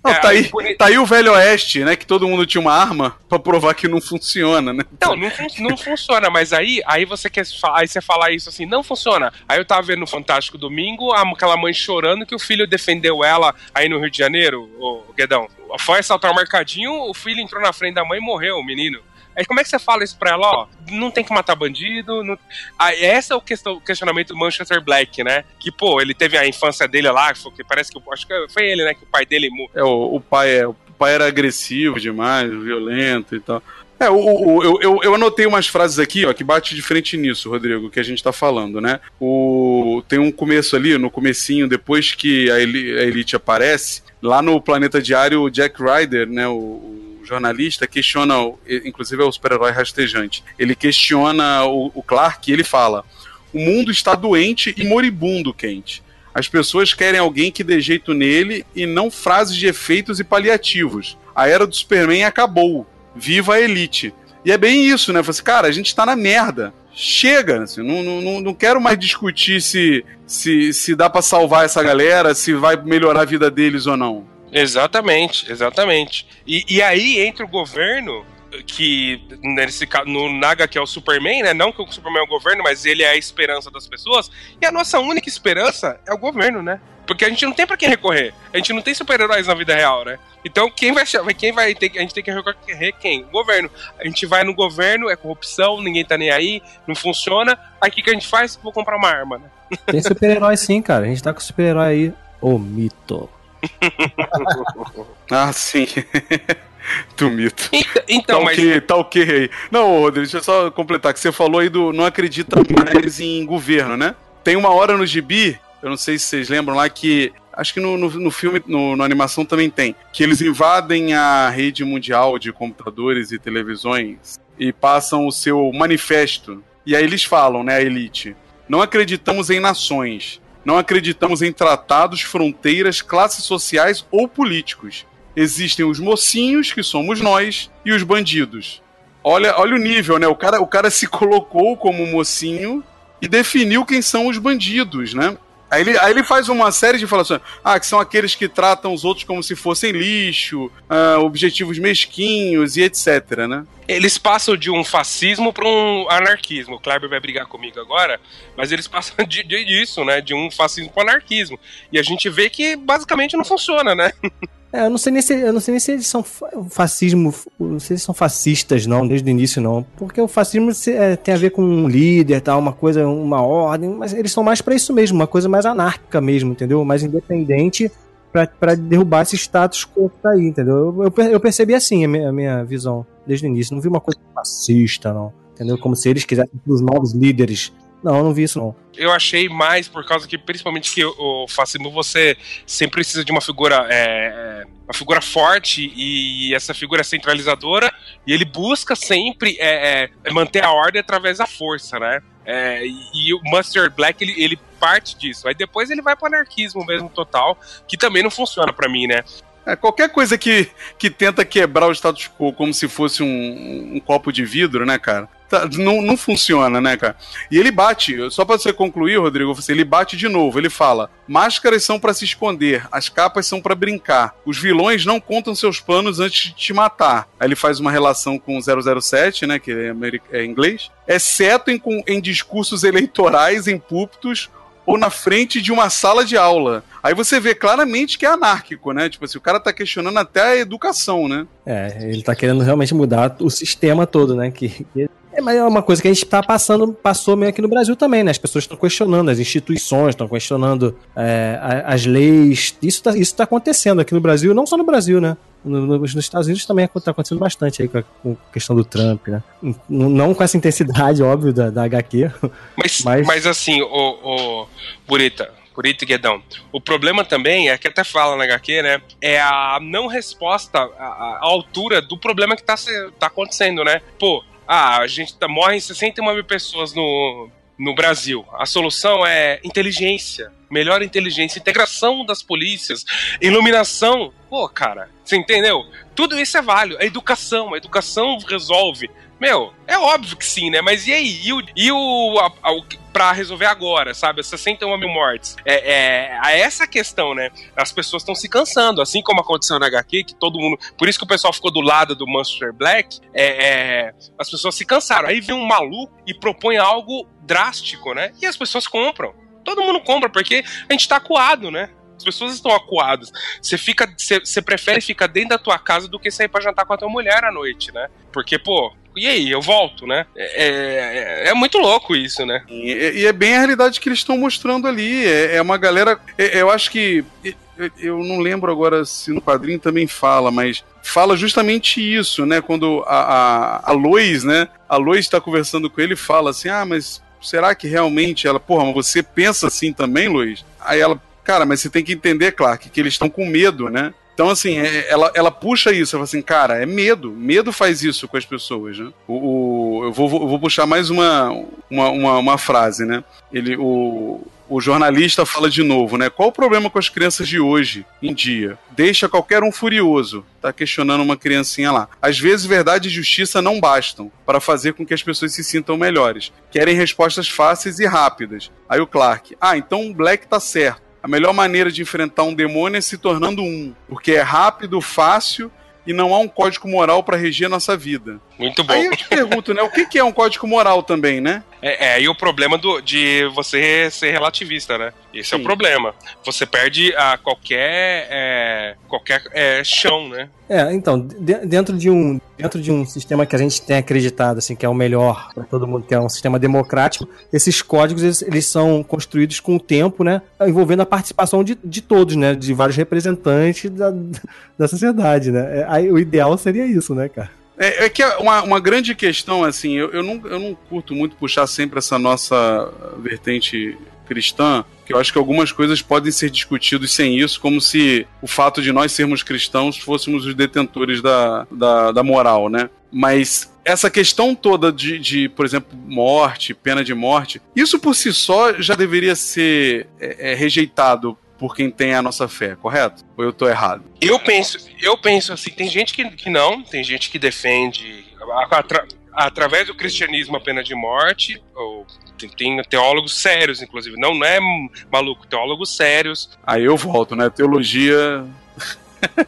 não, é, tá, aí, tá aí o Velho Oeste, né? Que todo mundo tinha uma arma pra provar que não funciona, né? Não, não, fun não funciona, mas aí, aí você quer aí você falar isso assim, não funciona. Aí eu tava vendo no Fantástico Domingo, aquela mãe chorando que o filho defendeu ela aí no Rio de Janeiro, o Guedão. Foi assaltar o mercadinho, o filho entrou na frente da mãe e morreu, o menino. Aí como é que você fala isso pra ela, ó? Não tem que matar bandido. Não... Ah, esse é o questionamento do Manchester Black, né? Que, pô, ele teve a infância dele lá, que parece que acho que foi ele, né? Que o pai dele. É, o, o pai é. O pai era agressivo demais, violento e tal. É, o, o, eu, eu, eu, anotei umas frases aqui, ó, que bate de frente nisso, Rodrigo, que a gente tá falando, né? O, tem um começo ali, no comecinho, depois que a, Eli, a Elite aparece, lá no Planeta Diário, o Jack Ryder, né, o, jornalista questiona, inclusive é o super-herói rastejante, ele questiona o, o Clark e ele fala: o mundo está doente e moribundo, Kent. As pessoas querem alguém que dê jeito nele e não frases de efeitos e paliativos. A era do Superman acabou. Viva a elite. E é bem isso, né? Você, assim, cara, a gente tá na merda. Chega, assim, não, não, não quero mais discutir se, se, se dá para salvar essa galera, se vai melhorar a vida deles ou não. Exatamente, exatamente. E, e aí entra o governo que nesse no Naga que é o Superman, né? Não que o Superman é o governo, mas ele é a esperança das pessoas. E a nossa única esperança é o governo, né? Porque a gente não tem para quem recorrer. A gente não tem super-heróis na vida real, né? Então quem vai quem vai ter a gente tem que recorrer quem? O governo. A gente vai no governo, é corrupção, ninguém tá nem aí, não funciona. Aí o que, que a gente faz? Vou comprar uma arma, né? Tem super-herói sim, cara. A gente tá com super-herói aí. O mito. ah, sim. do mito. Então, tá mas. Okay, tá ok aí. Não, Rodrigo, deixa eu só completar, que você falou aí do não acredita mais em governo, né? Tem uma hora no gibi, eu não sei se vocês lembram lá, que. Acho que no, no, no filme, no, na animação também tem. Que eles invadem a rede mundial de computadores e televisões e passam o seu manifesto E aí eles falam, né, a elite: não acreditamos em nações, não acreditamos em tratados, fronteiras, classes sociais ou políticos. Existem os mocinhos, que somos nós, e os bandidos. Olha, olha o nível, né? O cara, o cara se colocou como mocinho e definiu quem são os bandidos, né? Aí ele, aí ele faz uma série de falações. Ah, que são aqueles que tratam os outros como se fossem lixo, ah, objetivos mesquinhos e etc, né? Eles passam de um fascismo para um anarquismo. O Kleber vai brigar comigo agora, mas eles passam de, de, disso, né? De um fascismo para anarquismo. E a gente vê que basicamente não funciona, né? É, eu não sei nem se, eu não sei nem se eles são fascismo, não sei se são fascistas não, desde o início não, porque o fascismo é, tem a ver com um líder, tal, uma coisa, uma ordem, mas eles são mais para isso mesmo, uma coisa mais anárquica mesmo, entendeu? Mais independente para derrubar esse status quo que tá aí, entendeu? Eu, eu percebi assim a minha, a minha visão desde o início, não vi uma coisa fascista não, entendeu? Como se eles quisessem os novos líderes não, eu não vi isso não. Eu achei mais por causa que, principalmente, que o fascismo você sempre precisa de uma figura. É, uma figura forte e essa figura é centralizadora. E ele busca sempre é, é, manter a ordem através da força, né? É, e o Mustard Black ele, ele parte disso. Aí depois ele vai pro anarquismo mesmo total, que também não funciona para mim, né? É, qualquer coisa que, que tenta quebrar o status quo como se fosse um, um copo de vidro, né, cara? Tá, não, não funciona, né, cara? E ele bate, só pra você concluir, Rodrigo, você, ele bate de novo. Ele fala: máscaras são para se esconder, as capas são para brincar. Os vilões não contam seus planos antes de te matar. Aí ele faz uma relação com 007, né, que é, é inglês, exceto em, em discursos eleitorais em púlpitos ou na frente de uma sala de aula. Aí você vê claramente que é anárquico, né? Tipo assim, o cara tá questionando até a educação, né? É, ele tá querendo realmente mudar o sistema todo, né? Que, que... É, mas é uma coisa que a gente tá passando, passou meio aqui no Brasil também, né? As pessoas estão questionando as instituições, estão questionando é, as leis. Isso tá, isso tá acontecendo aqui no Brasil, não só no Brasil, né? nos Estados Unidos também está acontecendo bastante aí com a, questão do Trump, né? Não com essa intensidade, óbvio, da, da HQ. Mas, mas... mas assim, o, o Burita, Burita e Guedão, o problema também é que até fala na HQ, né? É a não resposta à, à altura do problema que está tá acontecendo, né? Pô, ah, a gente tá, morrem 61 mil pessoas no, no Brasil. A solução é inteligência, melhor inteligência, integração das polícias, iluminação. Pô, cara, você entendeu? Tudo isso é válido. A educação, a educação resolve. Meu, é óbvio que sim, né? Mas e aí? E o, e o a, a, pra resolver agora, sabe? 61 mil mortes. É, é, é essa questão, né? As pessoas estão se cansando, assim como aconteceu na HQ, que todo mundo. Por isso que o pessoal ficou do lado do Monster Black. É, é, as pessoas se cansaram. Aí vem um maluco e propõe algo drástico, né? E as pessoas compram. Todo mundo compra, porque a gente tá acuado, né? As pessoas estão acuadas. Você fica, você prefere ficar dentro da tua casa do que sair para jantar com a tua mulher à noite, né? Porque, pô, e aí, eu volto, né? É, é, é muito louco isso, né? E, e, é bem a realidade que eles estão mostrando ali. É, é uma galera. É, eu acho que. Eu não lembro agora se no quadrinho também fala, mas fala justamente isso, né? Quando a, a, a Lois, né? A Lois está conversando com ele e fala assim: Ah, mas será que realmente ela, porra, mas você pensa assim também, Luiz? Aí ela, cara, mas você tem que entender, Clark, que eles estão com medo, né? Então, assim, é, ela, ela puxa isso, ela fala assim, cara, é medo. Medo faz isso com as pessoas, né? O, o eu, vou, vou puxar mais uma, uma, uma, uma, frase, né? Ele, o, o jornalista fala de novo, né? Qual o problema com as crianças de hoje em dia? Deixa qualquer um furioso. Tá questionando uma criancinha lá. Às vezes, verdade e justiça não bastam para fazer com que as pessoas se sintam melhores. Querem respostas fáceis e rápidas. Aí o Clark, ah, então o Black tá certo. A melhor maneira de enfrentar um demônio é se tornando um, porque é rápido, fácil e não há um código moral para reger a nossa vida. Muito bom. Aí eu te pergunto, né? O que, é um código moral também, né? É, é e o problema do, de você ser relativista, né? Esse Sim. é o problema. Você perde a qualquer, é, qualquer é, chão, né? É, então, dentro de um dentro de um sistema que a gente tem acreditado assim que é o melhor para todo mundo, que é um sistema democrático, esses códigos eles, eles, são construídos com o tempo, né, envolvendo a participação de, de todos, né, de vários representantes da, da sociedade, né. É, aí, o ideal seria isso, né, cara. É, é, que é uma, uma grande questão, assim, eu, eu, não, eu não curto muito puxar sempre essa nossa vertente cristã, que eu acho que algumas coisas podem ser discutidas sem isso, como se o fato de nós sermos cristãos fôssemos os detentores da, da, da moral, né? Mas essa questão toda de, de, por exemplo, morte, pena de morte, isso por si só já deveria ser é, é, rejeitado por quem tem a nossa fé, correto? Ou eu tô errado? Eu penso, eu penso assim, tem gente que, que não, tem gente que defende atra, através do cristianismo a pena de morte, ou tem, tem, teólogos sérios, inclusive, não, não é maluco, teólogos sérios. Aí eu volto, né? Teologia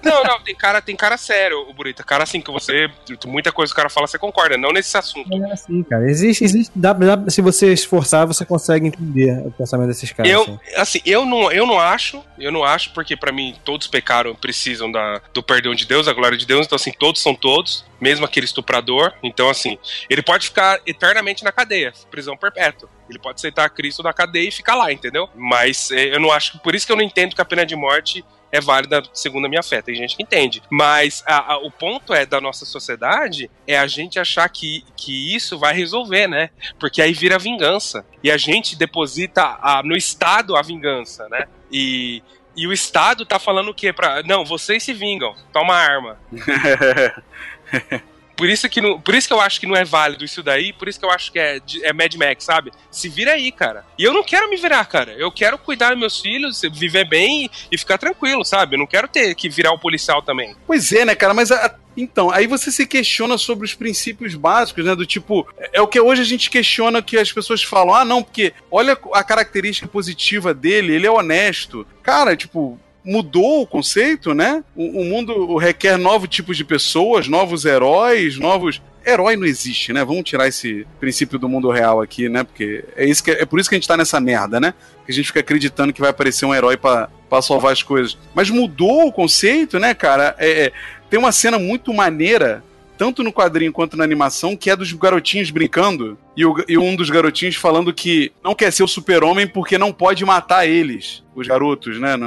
não, não, tem cara, tem cara sério, o Burita. Cara assim que você. Muita coisa que o cara fala, você concorda, não nesse assunto. É assim, cara. Existe, existe. Dá, dá, se você esforçar, você consegue entender o pensamento desses caras. Eu, assim. assim, eu não, eu não acho, eu não acho, porque para mim todos pecaram precisam da, do perdão de Deus, da glória de Deus, então assim, todos são todos, mesmo aquele estuprador. Então, assim, ele pode ficar eternamente na cadeia, prisão perpétua. Ele pode aceitar Cristo na cadeia e ficar lá, entendeu? Mas é, eu não acho. Por isso que eu não entendo que a pena de morte é válida segundo a minha fé. Tem gente que entende. Mas a, a, o ponto é da nossa sociedade é a gente achar que, que isso vai resolver, né? Porque aí vira vingança. E a gente deposita a, no Estado a vingança, né? E, e o Estado tá falando o quê? Pra, não, vocês se vingam, toma arma. Por isso, que não, por isso que eu acho que não é válido isso daí, por isso que eu acho que é, é Mad Max, sabe? Se vira aí, cara. E eu não quero me virar, cara. Eu quero cuidar dos meus filhos, viver bem e ficar tranquilo, sabe? Eu não quero ter que virar o um policial também. Pois é, né, cara? Mas a, então, aí você se questiona sobre os princípios básicos, né? Do tipo, é o que hoje a gente questiona que as pessoas falam: ah, não, porque olha a característica positiva dele, ele é honesto. Cara, tipo, mudou o conceito, né? O, o mundo requer novos tipos de pessoas, novos heróis, novos herói não existe, né? Vamos tirar esse princípio do mundo real aqui, né? Porque é, isso que, é por isso que a gente tá nessa merda, né? Que a gente fica acreditando que vai aparecer um herói para salvar as coisas. Mas mudou o conceito, né, cara? É, é, tem uma cena muito maneira, tanto no quadrinho quanto na animação, que é dos garotinhos brincando. E, o, e um dos garotinhos falando que não quer ser o super-homem porque não pode matar eles, os garotos, né?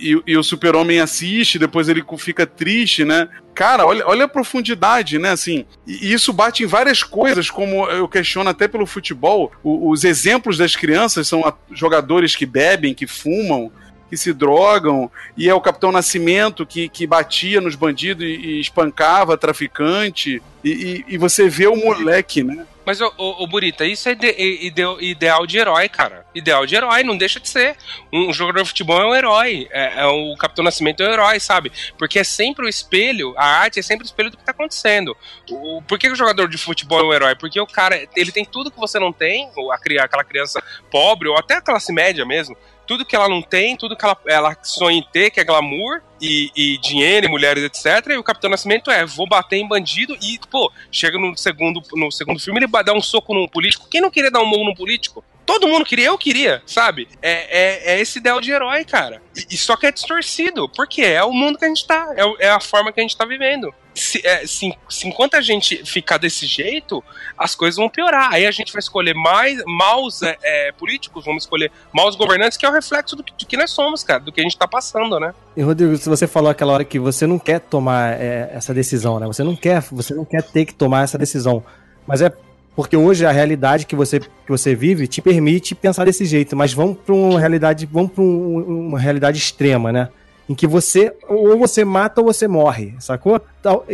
E, e o super-homem assiste, depois ele fica triste, né? Cara, olha, olha a profundidade, né? Assim, e isso bate em várias coisas, como eu questiono até pelo futebol. O, os exemplos das crianças são jogadores que bebem, que fumam, que se drogam, e é o Capitão Nascimento que, que batia nos bandidos e, e espancava traficante, e, e, e, você vê o moleque, né? Mas, ô, Burita, isso é ide ide ideal de herói, cara. Ideal de herói, não deixa de ser. Um, jogador de futebol é um herói. É, é, o Capitão Nascimento é um herói, sabe? Porque é sempre o espelho, a arte é sempre o espelho do que tá acontecendo. O, por que o jogador de futebol é um herói? Porque o cara, ele tem tudo que você não tem, ou a, aquela criança pobre, ou até a classe média mesmo tudo que ela não tem, tudo que ela, ela sonha em ter, que é glamour e, e dinheiro e mulheres, etc. E o Capitão Nascimento é, vou bater em bandido e, pô, chega no segundo, no segundo filme, ele dá um soco num político. Quem não queria dar um murro num político? Todo mundo queria, eu queria, sabe? É, é, é esse ideal de herói, cara. E, e, só que é distorcido, porque é o mundo que a gente tá, é, é a forma que a gente tá vivendo. Se, é, se, se, enquanto a gente ficar desse jeito, as coisas vão piorar. Aí a gente vai escolher mais maus é, é, políticos, vamos escolher maus governantes, que é o reflexo do que, do que, nós somos, cara, do que a gente tá passando, né? E Rodrigo, se você falou aquela hora que você não quer tomar é, essa decisão, né? Você não quer, você não quer ter que tomar essa decisão. Mas é porque hoje a realidade que você, que você vive te permite pensar desse jeito, mas vamos para uma realidade, vamos para um, uma realidade extrema, né? Em que você ou você mata ou você morre, sacou? Então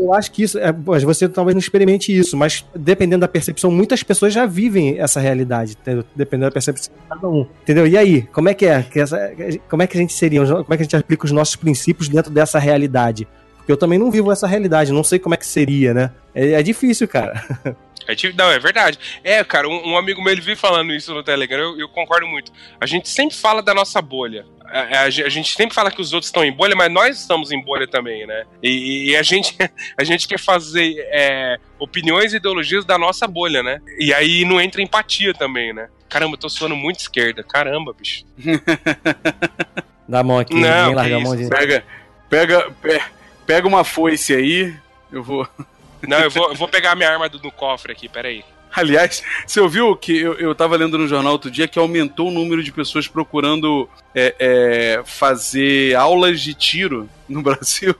eu acho que isso, é, você talvez não experimente isso, mas dependendo da percepção, muitas pessoas já vivem essa realidade, dependendo da percepção de cada um, entendeu? E aí, como é que é? Como é que a gente seria? Como é que a gente aplica os nossos princípios dentro dessa realidade? Porque eu também não vivo essa realidade, não sei como é que seria, né? É, é difícil, cara. É, não, é verdade. É, cara, um, um, amigo meu ele vive falando isso no Telegram, eu, eu, concordo muito. A gente sempre fala da nossa bolha. A, a, a, gente sempre fala que os outros estão em bolha, mas nós estamos em bolha também, né? E, e a, gente, a gente quer fazer é, opiniões e ideologias da nossa bolha, né? E aí não entra empatia também, né? Caramba, eu tô suando muito esquerda. Caramba, bicho. Dá a mão aqui, não, larga a mão de... Pega, pega, pega uma foice aí, eu vou. Não, eu vou, eu vou pegar a minha arma do, do cofre aqui, peraí. Aliás, você ouviu que eu, eu tava lendo no jornal outro dia que aumentou o número de pessoas procurando é, é, fazer aulas de tiro no Brasil?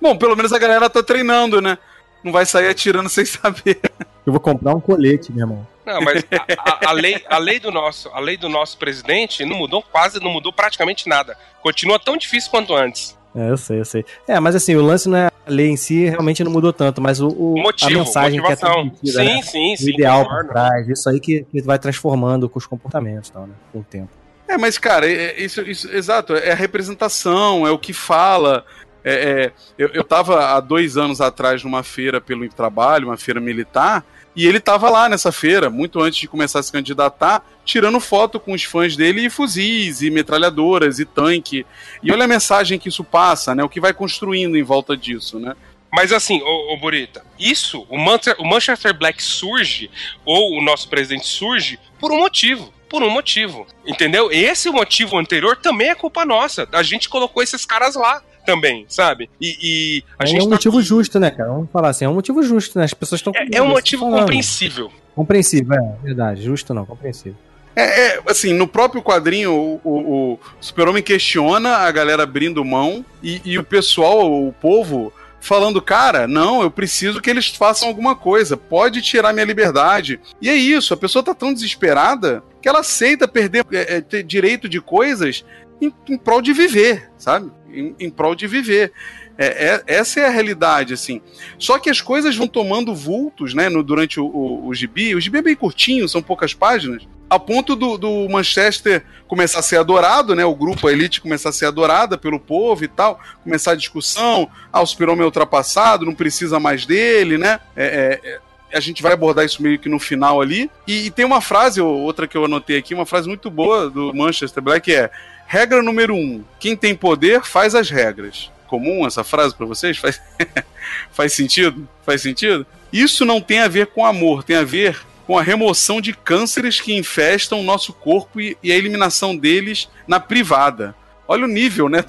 Bom, pelo menos a galera tá treinando, né? Não vai sair atirando sem saber. Eu vou comprar um colete, meu irmão. Não, mas a, a, a, lei, a, lei do nosso, a lei do nosso presidente não mudou quase, não mudou praticamente nada. Continua tão difícil quanto antes. É, eu sei, eu sei. É, mas assim, o lance não é a lei em si, realmente não mudou tanto, mas o, o Motivo, a mensagem que é sim, né? sim, o sim. ideal por trás, isso aí que, que vai transformando com os comportamentos e tal, né? Com o tempo. É, mas, cara, é- é isso, isso, exato, é a representação, é o que fala. É, é, eu, eu tava há dois anos atrás numa feira pelo trabalho, uma feira militar, e ele tava lá nessa feira, muito antes de começar a se candidatar, tirando foto com os fãs dele e fuzis, e metralhadoras, e tanque. E olha a mensagem que isso passa, né? O que vai construindo em volta disso, né? Mas assim, ô, ô Burita, isso, o Manchester, o Manchester Black surge, ou o nosso presidente surge, por um motivo. Por um motivo. Entendeu? Esse motivo anterior também é culpa nossa. A gente colocou esses caras lá também, sabe? E, e a É gente um tá- motivo justo, né, cara? Vamos falar assim, é um motivo justo, né? As pessoas estão. É, é um motivo compreensível. Compreensível, é verdade. Justo não, compreensível. É, é, assim, no próprio quadrinho, o, o- o Super-Homem questiona a galera abrindo mão e, e o pessoal, o povo, falando, cara, não, eu preciso que eles façam alguma coisa, pode tirar minha liberdade. E é isso, a pessoa tá tão desesperada que ela aceita perder é, é, ter direito de coisas em, em prol de viver, sabe? Em, em prol de viver. É, é- essa é a realidade, assim. Só que as coisas vão tomando vultos, né, no, durante o, o, o gibi. O gibi é bem curtinho, são poucas páginas a ponto do, do Manchester começar a ser adorado, né? O grupo, a elite começar a ser adorada pelo povo e tal, começar a discussão, ah, o super-homem é ultrapassado, não precisa mais dele, né? É, é, é, a gente vai abordar isso meio que no final ali. E, e tem uma frase, ou outra que eu anotei aqui, uma frase muito boa do Manchester Black, que é regra número um, quem tem poder faz as regras. Comum essa frase para vocês? Faz, faz sentido? Faz sentido? Isso não tem a ver com amor, tem a ver com a remoção de cânceres que infestam o nosso corpo e, e a eliminação deles na privada. Olha o nível, né?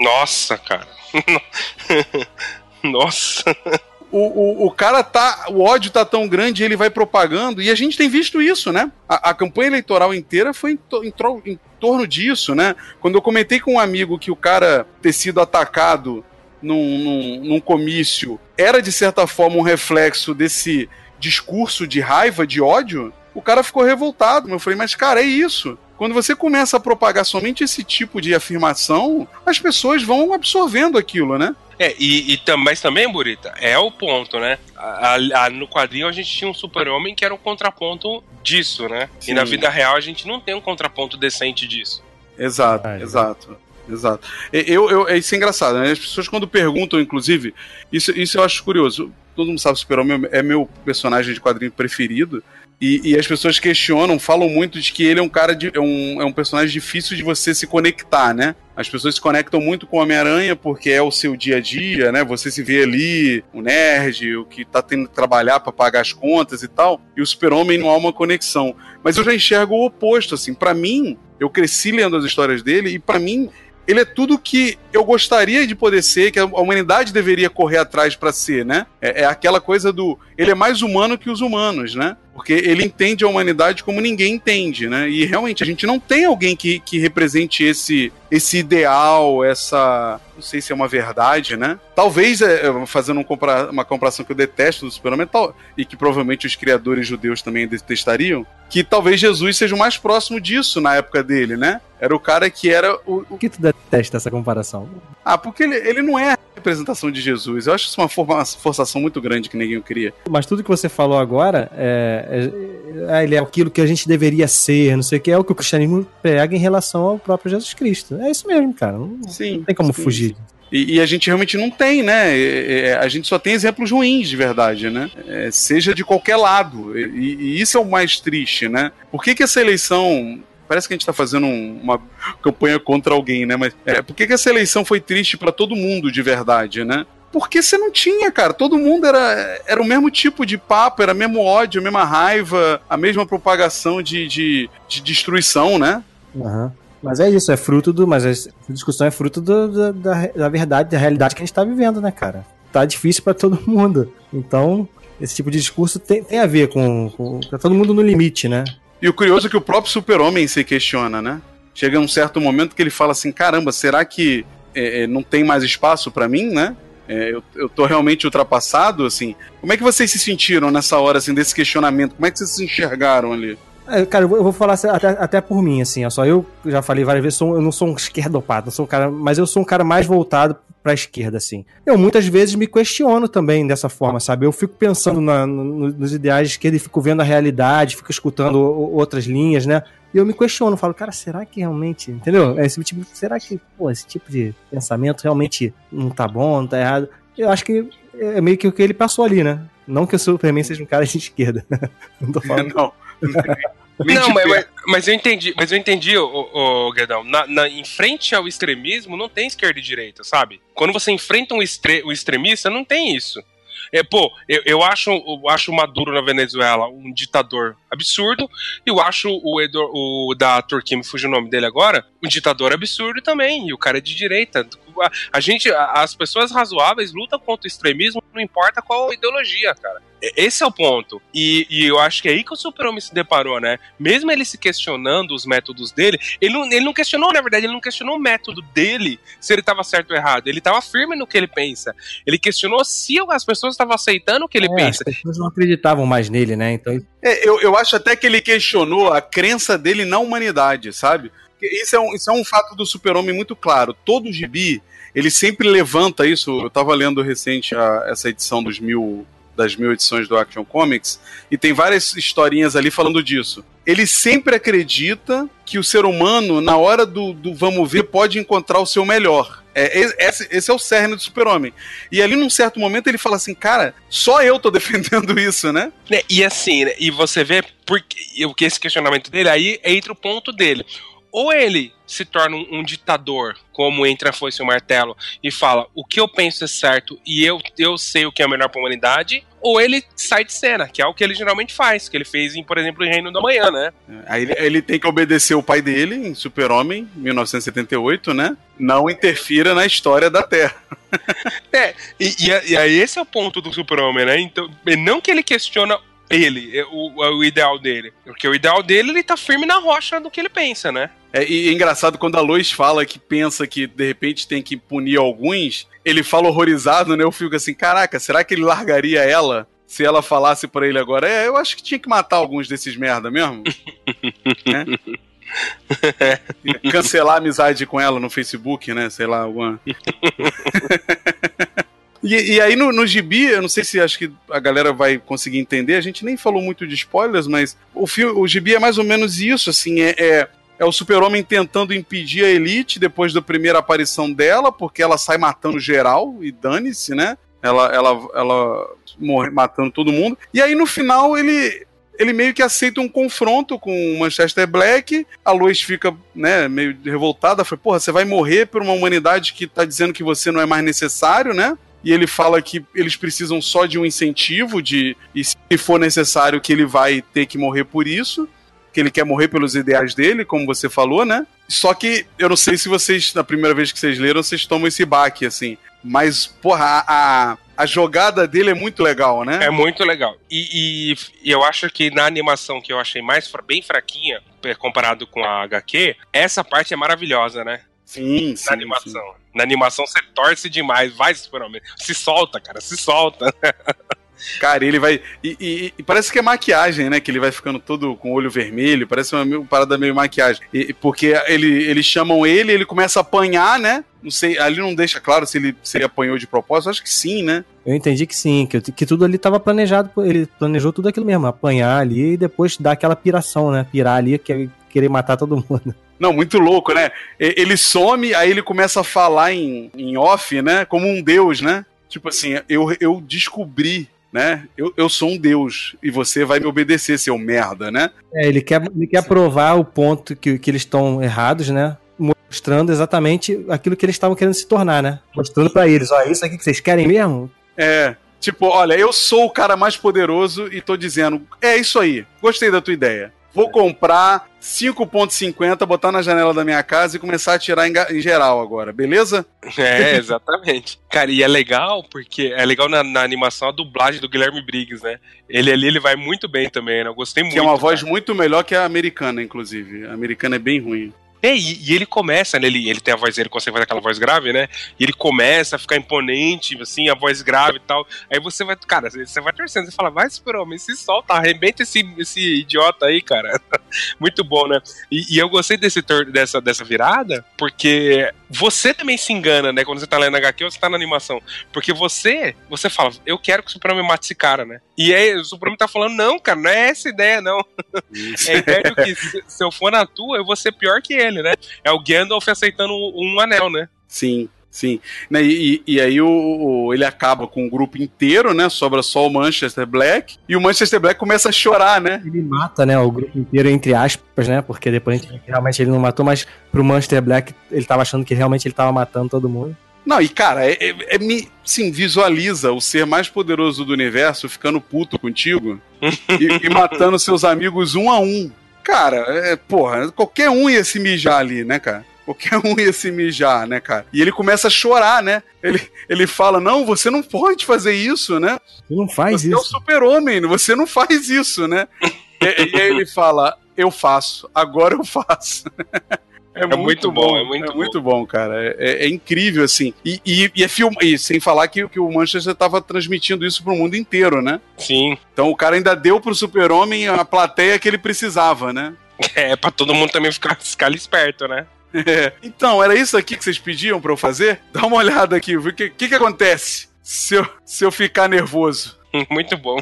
Nossa, cara. Nossa. O, o, o cara tá. O ódio tá tão grande, ele vai propagando, e a gente tem visto isso, né? A, a campanha eleitoral inteira foi em, to- em tro- em torno disso, né? Quando eu comentei com um amigo que o cara ter sido atacado num, num, num comício era, de certa forma, um reflexo desse discurso de raiva, de ódio, o cara ficou revoltado. Eu falei, mas cara, é isso. Quando você começa a propagar somente esse tipo de afirmação, as pessoas vão absorvendo aquilo, né? É, e, e tam- mas também, Burita, é o ponto, né? A- a- a- no quadrinho a gente tinha um super-homem que era o contraponto disso, né? Sim. E na vida real a gente não tem um contraponto decente disso. Exato, Ah, exato. Exato. Eu, eu, é isso é engraçado, né? As pessoas quando perguntam, inclusive, isso, isso eu acho curioso. Todo mundo sabe que o Super-Homem é meu personagem de quadrinho preferido. E, e as pessoas questionam, falam muito de que ele é um cara de. É um, é um personagem difícil de você se conectar, né? As pessoas se conectam muito com o Homem-Aranha porque é o seu dia a dia, né? Você se vê ali, o nerd, o que tá tendo que trabalhar para pagar as contas e tal. E o Super-Homem não há uma conexão. Mas eu já enxergo o oposto, assim. Para mim, eu cresci lendo as histórias dele e para mim ele é tudo que eu gostaria de poder ser, que a humanidade deveria correr atrás para ser, né? É, é aquela coisa do ele é mais humano que os humanos, né? Porque ele entende a humanidade como ninguém entende, né? E realmente a gente não tem alguém que, que represente esse esse ideal, essa não sei se é uma verdade, né? Talvez é, fazendo um uma comparação que eu detesto do Superman tal, e que provavelmente os criadores judeus também detestariam, que talvez Jesus seja o mais próximo disso na época dele, né? Era o cara que era o, o Por que tu detesta essa comparação? ah, porque ele, ele não é representação de Jesus. Eu acho isso uma forçação muito grande que ninguém queria. Mas tudo que você falou agora, é, é- é- ele é aquilo que a gente deveria ser, não sei o que, é o que o cristianismo pega em relação ao próprio Jesus Cristo. É isso mesmo, cara. Não, Sim. não tem como sim. fugir. E, e a gente realmente não tem, né? É, é, a gente só tem exemplos ruins, de verdade, né? É, seja de qualquer lado. E, e isso é o mais triste, né? Por que, que essa eleição. Parece que a gente tá fazendo um- uma campanha contra alguém, né? Mas é, por que, que essa eleição foi triste para todo mundo, de verdade, né? Porque você não tinha, cara. Todo mundo era, era o mesmo tipo de papo, era o mesmo ódio, a mesma raiva, a mesma propagação de, de, de destruição, né? Aham. Mas é isso, é fruto do. Mas essa discussão é fruto do- da, da, da verdade, da realidade que a gente tá vivendo, né, cara? Tá difícil pra todo mundo. Então, esse tipo de discurso tem, tem a ver com, com. Tá todo mundo no limite, né? E o curioso é que o próprio super-homem se questiona, né? Chega um certo momento que ele fala assim: caramba, será que é, é, não tem mais espaço pra mim, né? É, eu, eu tô realmente ultrapassado, assim. Como é que vocês se sentiram nessa hora, assim, desse questionamento? Como é que vocês se enxergaram ali? É, cara, eu vou, falar até, até por mim, assim, ó, só eu já falei várias vezes, sou- eu não sou um esquerdopata, sou um cara, mas eu sou um cara mais voltado pra esquerda, assim. Eu muitas vezes me questiono também dessa forma, sabe? Eu fico pensando na- no- nos ideais de esquerda e fico vendo a realidade, fico escutando outras linhas, né? E eu me questiono, falo, cara, será que realmente, entendeu? Esse tipo, será que, pô, esse tipo de pensamento realmente não tá bom, não tá errado? Eu acho que é meio que o que ele passou ali, né? Não que o Superman seja um cara de esquerda. não tô falando. Não. Não, mas, mas- mas eu entendi, mas eu entendi, ô, ô, Guedão. Na, na- em frente ao extremismo, não tem esquerda e direita, sabe? Quando você enfrenta um, extre, um extremista, não tem isso. É, pô, eu, eu acho eu acho o Maduro na Venezuela um ditador absurdo, e eu acho o, Edo, o da Turquia, me fugiu o nome dele agora, um ditador absurdo também, e o cara é de direita. A, a gente, a- as pessoas razoáveis lutam contra o extremismo, não importa qual ideologia, cara. Esse é o ponto. E, e eu acho que é aí que o Super-Homem se deparou, né? Mesmo ele se questionando os métodos dele, ele não, ele não questionou, na verdade, ele não questionou o método dele, se ele estava certo ou errado. Ele estava firme no que ele pensa. Ele questionou se as pessoas estavam aceitando o que ele É, pensa. As pessoas não acreditavam mais nele, né? Então, É, eu, eu acho até que ele questionou a crença dele na humanidade, sabe? Porque Isso é um, isso é um fato do super-homem muito claro. Todo gibi, ele sempre levanta isso. Eu tava lendo recente a- essa edição dos mil, das mil edições do Action Comics, e tem várias historinhas ali falando disso. Ele sempre acredita que o ser humano, na hora do, do vamos ver, pode encontrar o seu melhor. É, e- esse, esse é o cerne do super-homem. E ali, num certo momento, ele fala assim, cara, só eu tô defendendo isso, né? Né, E assim, né, e você vê porque, e o que esse questionamento dele, aí entra o ponto dele. Ou ele se torna um, um ditador, como entra a foice e o martelo, e fala o que eu penso é certo e eu, eu sei o que é o melhor pra humanidade, ou ele sai de cena, que é o que ele geralmente faz, que ele fez em, por exemplo, em Reino da Manhã, né? Aí ele, ele tem que obedecer o pai dele em Super-Homem, 1978, né? Não interfira na história da Terra. E, e, e aí esse é o ponto do super-homem, né? Então, é não que ele questiona ele, é o, o ideal dele. Porque o ideal dele, ele tá firme na rocha do que ele pensa, né? É, e é engraçado quando a Lois fala que pensa que de repente tem que punir alguns, ele fala horrorizado, né? Eu fico assim, caraca, será que ele largaria ela se ela falasse pra ele agora? É, eu acho que tinha que matar alguns desses merda mesmo. né? Cancelar a amizade com ela no Facebook, né? Sei lá, alguma. E, e aí no, no gibi, eu não sei se acho que a galera vai conseguir entender, a gente nem falou muito de spoilers, mas o, filme, o gibi é mais ou menos isso, assim, é, é, é o super-homem tentando impedir a Elite depois da primeira aparição dela, porque ela sai matando geral, e dane-se, né? Ela, ela, ela morre matando todo mundo. E aí no final ele, ele meio que aceita um confronto com o Manchester Black. A Lois fica, né, meio revoltada. Foi, porra, você vai morrer por uma humanidade que tá dizendo que você não é mais necessário, né? E ele fala que eles precisam só de um incentivo, de e se for necessário que ele vai ter que morrer por isso, que ele quer morrer pelos ideais dele, como você falou, né? Só que eu não sei se vocês, na primeira vez que vocês leram, vocês tomam esse baque, assim. Mas, porra, a, a, jogada dele é muito legal, né? É muito legal. E, e- e eu acho que na animação que eu achei mais bem fraquinha, eh, comparado com a HQ, essa parte é maravilhosa, né? Sim, sim. Na animação. Na animação você torce demais, vai. Se solta, cara, se solta. Cara, ele vai. E, e- e parece que é maquiagem, né? Que ele vai ficando todo com o olho vermelho. Parece uma meio- parada meio maquiagem. E- porque ele, eles chamam ele, ele começa a apanhar, né? Não sei, ali não deixa claro se ele, se ele apanhou de propósito. Acho que sim, né? eu entendi que sim, que, que tudo ali tava planejado, ele planejou tudo aquilo mesmo, apanhar ali e depois dar aquela piração, né? Pirar ali, que- querer matar todo mundo. Não, muito louco, né? Ele some, aí ele começa a falar em, em off, né? Como um deus, né? Tipo assim, eu, eu descobri, né? Eu, eu sou um deus e você vai me obedecer, seu merda, né? É, ele quer, ele quer provar o ponto que, que eles estão errados, né? Mostrando exatamente aquilo que eles estavam querendo se tornar, né? Mostrando pra eles, ó, isso aqui que vocês querem mesmo? É. Tipo, olha, eu sou o cara mais poderoso e tô dizendo, é isso aí, gostei da tua ideia. Vou comprar 5.50, botar na janela da minha casa e começar a atirar em, em geral agora, beleza? É, exatamente. Cara, e é legal, porque é legal na, na animação a dublagem do Guilherme Briggs, né? Ele ali, ele vai muito bem também, né? Eu gostei muito. Que é uma voz cara. muito melhor que a americana, inclusive. A americana é bem ruim. É, e, e, ele começa, né? Ele, ele tem a voz, ele consegue fazer aquela voz grave, né? E ele começa a ficar imponente, assim, a voz grave e tal. Aí você vai, cara, você vai torcendo, você fala, vai, super-homem, se solta, arrebenta esse, esse idiota aí, cara. Muito bom, né? E, e eu gostei desse dessa, dessa virada, porque você também se engana, né? Quando você tá lendo HQ ou você tá na animação. Porque você, você fala, eu quero que o Superman mate esse cara, né? E aí o Superman tá falando, não, cara, não é essa ideia, não. é a ideia de que se, se, eu for na tua, eu vou ser pior que ele, né? É o Gandalf aceitando um, anel, né? Sim. Sim. Né, e, e, aí o, o, ele acaba com o grupo inteiro, né? Sobra só o Manchester Black. E o Manchester Black começa a chorar, né? Ele mata, né? O grupo inteiro, entre aspas, né? Porque depois a gente realmente ele não matou, mas pro Manchester Black ele tava achando que realmente ele tava matando todo mundo. Não, e cara, é, é, é, me, sim, visualiza o ser mais poderoso do universo ficando puto contigo e, e, matando seus amigos um a um. Cara, é, porra, qualquer um ia se mijar ali, né, cara? Qualquer um ia se mijar, né, cara? E ele começa a chorar, né? Ele, ele fala: Não, você não pode fazer isso, né? Você não faz você isso. Você é o super-homem, você não faz isso, né? e, e aí ele fala: Eu faço, agora eu faço. É, é, muito, muito bom, bom, é muito, é bom. muito bom, cara. É, é, é, incrível, assim. E, e, e é filme, e sem falar que, que o Manchester estava transmitindo isso pro mundo inteiro, né? Sim. Então o cara ainda deu pro Super-Homem a plateia que ele precisava, né? É, pra todo mundo também ficar, ficar esperto, né? É. Então, era isso aqui que vocês pediam para eu fazer? Dá uma olhada aqui, o que, que, que acontece se eu, se eu ficar nervoso? Muito bom.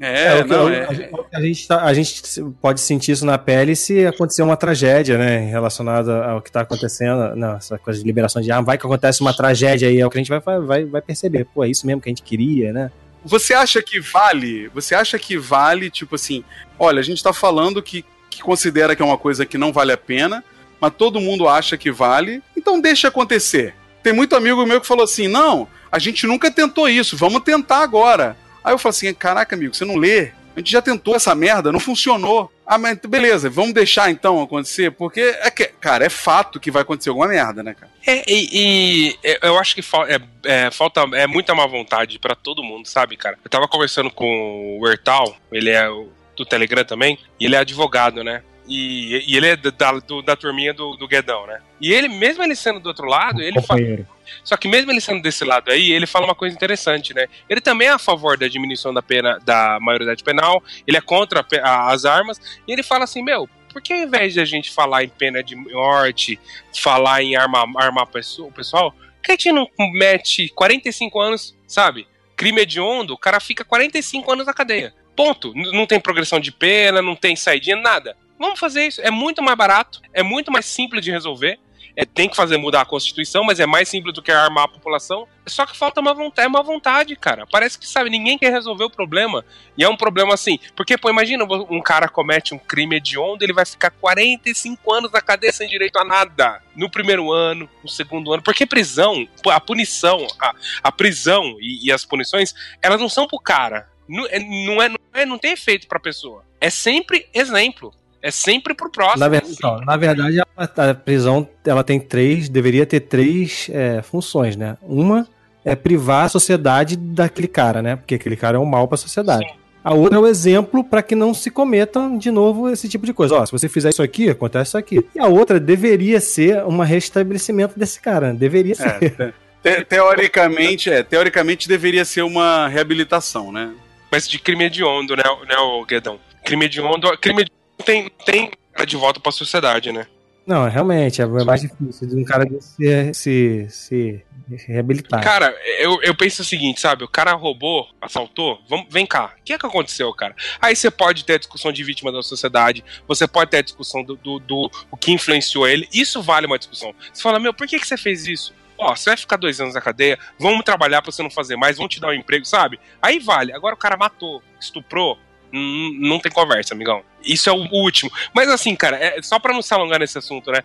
É, é, não, é. A, gente tá, a gente pode sentir isso na pele se acontecer uma tragédia, né? Relacionada ao que está acontecendo, não, essa coisa de liberação de arma. Vai que acontece uma tragédia aí, é o que a gente vai, vai, vai perceber. Pô, é isso mesmo que a gente queria, né? Você acha que vale? Você acha que vale, tipo assim, olha, a gente está falando que, que considera que é uma coisa que não vale a pena, mas todo mundo acha que vale, então deixa acontecer. Tem muito amigo meu que falou assim: não, a gente nunca tentou isso, vamos tentar agora. Aí eu falo assim: caraca, amigo, você não lê? A gente já tentou essa merda, não funcionou. Ah, mas beleza, vamos deixar então acontecer, porque é que, cara, é fato que vai acontecer alguma merda, né, cara? É, e, e eu acho que fa é, é, falta é muita má vontade para todo mundo, sabe, cara? Eu tava conversando com o Ertal, ele é do Telegram também, e ele é advogado, né? E, e ele é da, do, da turminha do, do Guedão, né? E ele, mesmo ele sendo do outro lado, ele fala. Só que mesmo ele sendo desse lado aí, ele fala uma coisa interessante, né? Ele também é a favor da diminuição da pena, da maioridade penal, ele é contra a, as armas, e ele fala assim, meu, por que ao invés de a gente falar em pena de morte, falar em armar, armar o pessoal, que a gente não mete 45 anos, sabe? Crime hediondo, o cara fica 45 anos na cadeia. Ponto. Não tem progressão de pena, não tem saidinha, nada. Vamos fazer isso. É muito mais barato, é muito mais simples de resolver. É, tem que fazer mudar a Constituição, mas é mais simples do que armar a população. Só que falta uma vontade, é uma vontade, cara. Parece que, sabe, ninguém quer resolver o problema. E é um problema assim. Porque, pô, imagina um cara comete um crime hediondo, ele vai ficar 45 anos na cadeia sem direito a nada. No primeiro ano, no segundo ano. Porque prisão, a punição, a, a prisão e, e as punições, elas não são pro cara. Não é, não, é, não, é, não tem efeito pra pessoa. É sempre exemplo. É sempre pro próximo. Na, ver, então, na verdade, a, a, prisão ela tem três, deveria ter três é, funções, né? Uma é privar a sociedade daquele cara, né? Porque aquele cara é um mal para a sociedade. Sim. A outra é o exemplo para que não se cometam de novo esse tipo de coisa. Ó, se você fizer isso aqui, acontece isso aqui. E a outra deveria ser um restabelecimento desse cara. Né? Deveria é, ser. Te, teoricamente, é, teoricamente deveria ser uma reabilitação, né? Mas de crime hediondo, né, né, o Guedão? Crime hediondo, crime hediondo tem, tem de volta para a sociedade, né? Não, realmente, é mais difícil de um cara se, se, se reabilitar. Cara, eu, eu penso o seguinte, sabe? O cara roubou, assaltou, vamos, vem cá. O que é que aconteceu, cara? Aí você pode ter a discussão de vítima da sociedade, você pode ter a discussão do, do, do o que influenciou ele. Isso vale uma discussão. Você fala, meu, por que, que você fez isso? Ó, você vai ficar dois anos na cadeia, vamos trabalhar pra você não fazer mais, vamos te dar um emprego, sabe? Aí vale. Agora o cara matou, estuprou, não tem conversa, amigão. Isso é o último. Mas assim, cara, é, só para não se alongar nesse assunto, né?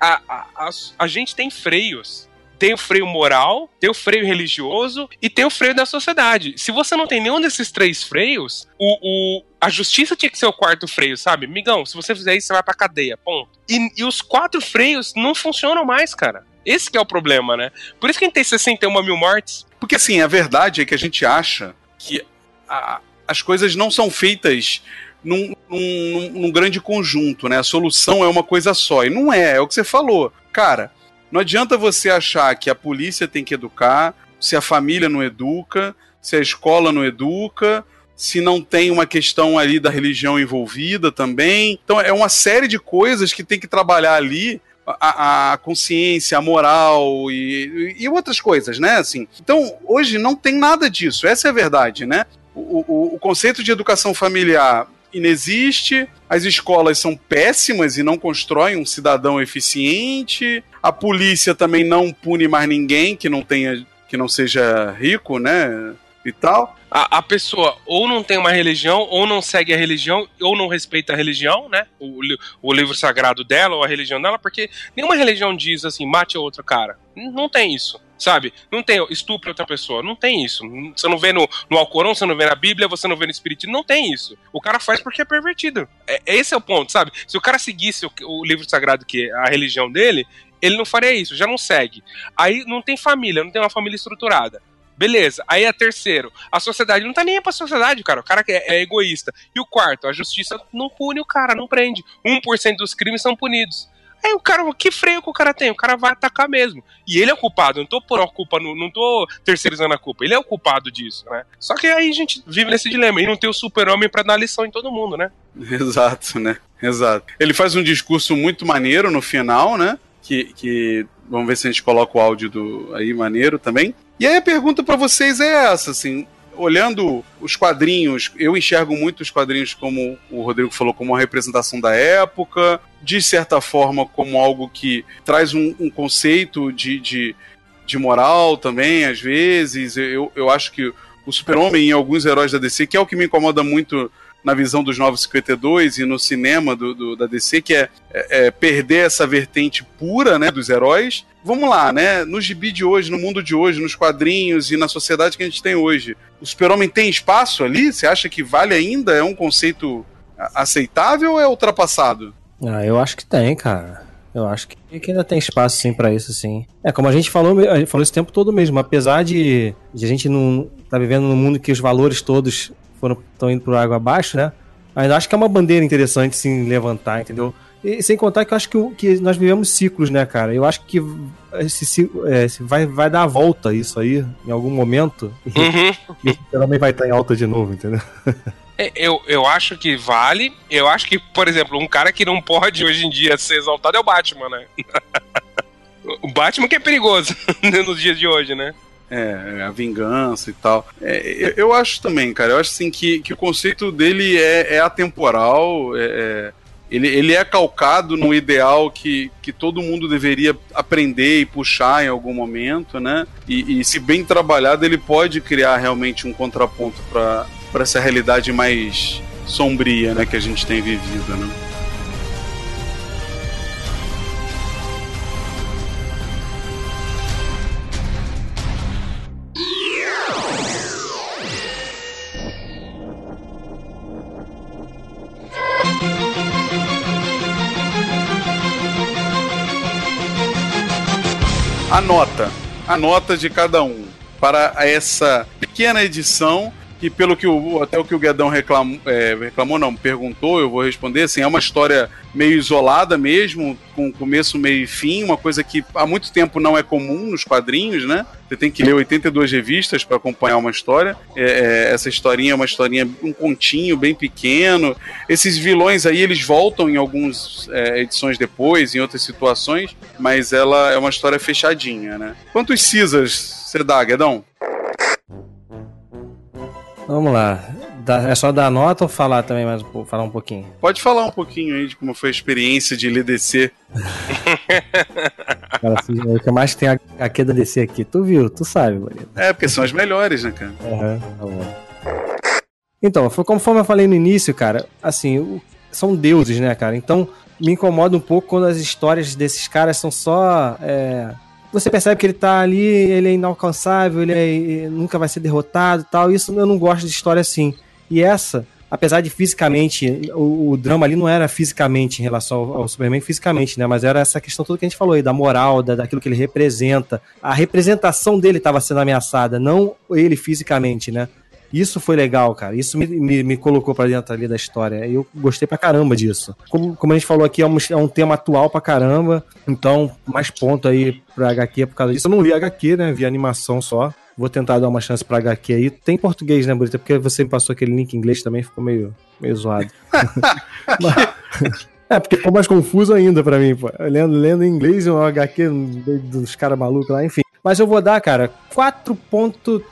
A, a, a, a gente tem freios tem o freio moral, tem o freio religioso e tem o freio da sociedade. Se você não tem nenhum desses três freios, o, o, a justiça tinha que ser o quarto freio, sabe? Migão, se você fizer isso, você vai pra cadeia, ponto. E, e os quatro freios não funcionam mais, cara. Esse é o problema, né? Por isso que a gente tem 61 mil mortes. Porque assim, a verdade é que a gente acha que a, as coisas não são feitas num, num, num, grande conjunto, né? A solução é uma coisa só. E não é, é o que você falou. Cara, não adianta você achar que a polícia tem que educar, se a família não educa, se a escola não educa, se não tem uma questão ali da religião envolvida também. Então é uma série de coisas que tem que trabalhar ali a, a, consciência, a moral e, e, outras coisas, né? Assim, então, hoje não tem nada disso, essa é a verdade, né? O, o, conceito de educação familiar inexiste, as escolas são péssimas e não constroem um cidadão eficiente, a polícia também não pune mais ninguém que não tenha que não seja rico, né? E tal. A, a, pessoa ou não tem uma religião, ou não segue a religião, ou não respeita a religião, né? O, o livro sagrado dela, ou a religião dela, porque nenhuma religião diz assim, mate outro cara. Não tem isso sabe? Não tem estupro outra pessoa, não tem isso. Você não vê no, no Alcorão, você não vê na Bíblia, você não vê no Espiritismo, não tem isso. O cara faz porque é pervertido. É, esse é o ponto, sabe? Se o cara seguisse o, o livro sagrado, que é a religião dele, ele não faria isso, já não segue. Aí não tem família, não tem uma família estruturada. Beleza. Aí é terceiro. A sociedade não tá nem aí pra sociedade, cara. O cara é, é egoísta. E o quarto, a justiça não pune o cara, não prende. 1% dos crimes são punidos. Aí o cara, que freio que o cara tem? O cara vai atacar mesmo. E ele é o culpado, eu não tô por culpa, não, não tô terceirizando a culpa. Ele é o culpado disso, né? Só que aí a gente vive nesse dilema. E não tem o super-homem pra dar lição em todo mundo, né? Exato, né? Exato. Ele faz um discurso muito maneiro no final, né? Que, que vamos ver se a gente coloca o áudio do aí maneiro também. E aí a pergunta para vocês é essa, assim, olhando os quadrinhos, eu enxergo muito os quadrinhos, como o Rodrigo falou, como uma representação da época, de certa forma, como algo que traz um, um conceito de, de, de, moral também, às vezes. Eu, eu acho que o Super-Homem e alguns heróis da DC, que é o que me incomoda muito na visão dos Novos 52 e no cinema do, do da DC, que é, é, é, perder essa vertente pura né, dos heróis. Vamos lá, né? No gibi de hoje, no mundo de hoje, nos quadrinhos e na sociedade que a gente tem hoje, o super-homem tem espaço ali? Você acha que vale ainda? É um conceito aceitável ou é ultrapassado? Ah, eu acho que tem, cara. Eu acho que, que ainda tem espaço sim para isso, sim. É como a gente falou, a gente falou esse tempo todo mesmo, apesar de, de a gente não tá vivendo num mundo que os valores todos foram estão indo por água abaixo, né? Ainda acho que é uma bandeira interessante sim levantar, entendeu? E sem contar que eu acho que, que nós vivemos ciclos, né, cara? Eu acho que esse, é, vai, vai dar a volta isso aí em algum momento. Uhum. E também vai estar em alta de novo, entendeu? É, eu, eu acho que vale. Eu acho que, por exemplo, um cara que não pode hoje em dia ser exaltado é o Batman, né? o Batman que é perigoso nos dias de hoje, né? É, a vingança e tal. É, eu acho também, cara. Eu acho assim que, que o conceito dele é, é atemporal. É, é, ele, ele é calcado no ideal que, que todo mundo deveria aprender e puxar em algum momento, né? E, e se bem trabalhado, ele pode criar realmente um contraponto para essa realidade mais sombria, né, que a gente tem vivido, né? A nota, a nota de cada um para essa pequena edição que pelo que o, até o que o Guedão reclamou, é, reclamou, não, perguntou, eu vou responder, assim, é uma história meio isolada mesmo, com começo, meio e fim, uma coisa que há muito tempo não é comum nos quadrinhos, né? Você tem que ler 82 revistas para acompanhar uma história. É, é, essa historinha é uma historinha, um continho bem pequeno. Esses vilões aí, eles voltam em algumas é, edições depois, em outras situações, mas ela é uma história fechadinha, né? Quantos Cisas você dá, Guedão? Vamos lá. é só dar nota ou falar também mais falar um pouquinho? Pode falar um pouquinho aí de como foi a experiência de ler DC. cara, assim, o que mais tem a, a queda DC aqui? Tu viu, tu sabe, bonito. É, porque são as melhores, né, cara? Uhum, tá bom. Então, conforme eu falei no início, cara, assim, são deuses, né, cara? Então, me incomoda um pouco quando as histórias desses caras são só. É você percebe que ele tá ali, ele é inalcançável, ele é, nunca vai ser derrotado tal. Isso eu não gosto de história assim. E essa, apesar de fisicamente, o, o drama ali não era fisicamente em relação ao, ao, Superman, fisicamente, né? Mas era essa questão toda que a gente falou aí, da moral, da, daquilo que ele representa. A representação dele estava sendo ameaçada, não ele fisicamente, né? Isso foi legal, cara. Isso me, me, me colocou pra dentro ali da história. Eu gostei pra caramba disso. Como, como a gente falou aqui, é um, é um tema atual pra caramba. Então, mais ponto aí pra HQ por causa disso. Eu não li HQ, né? Vi animação só. Vou tentar dar uma chance pra HQ aí. Tem português, né, Burita? Porque você me passou aquele link em inglês também, ficou meio, meio zoado. Mas- é, porque ficou mais confuso ainda pra mim, pô. Lendo, lendo em inglês um HQ dos caras malucos lá, enfim. Mas eu vou dar, cara, 4.3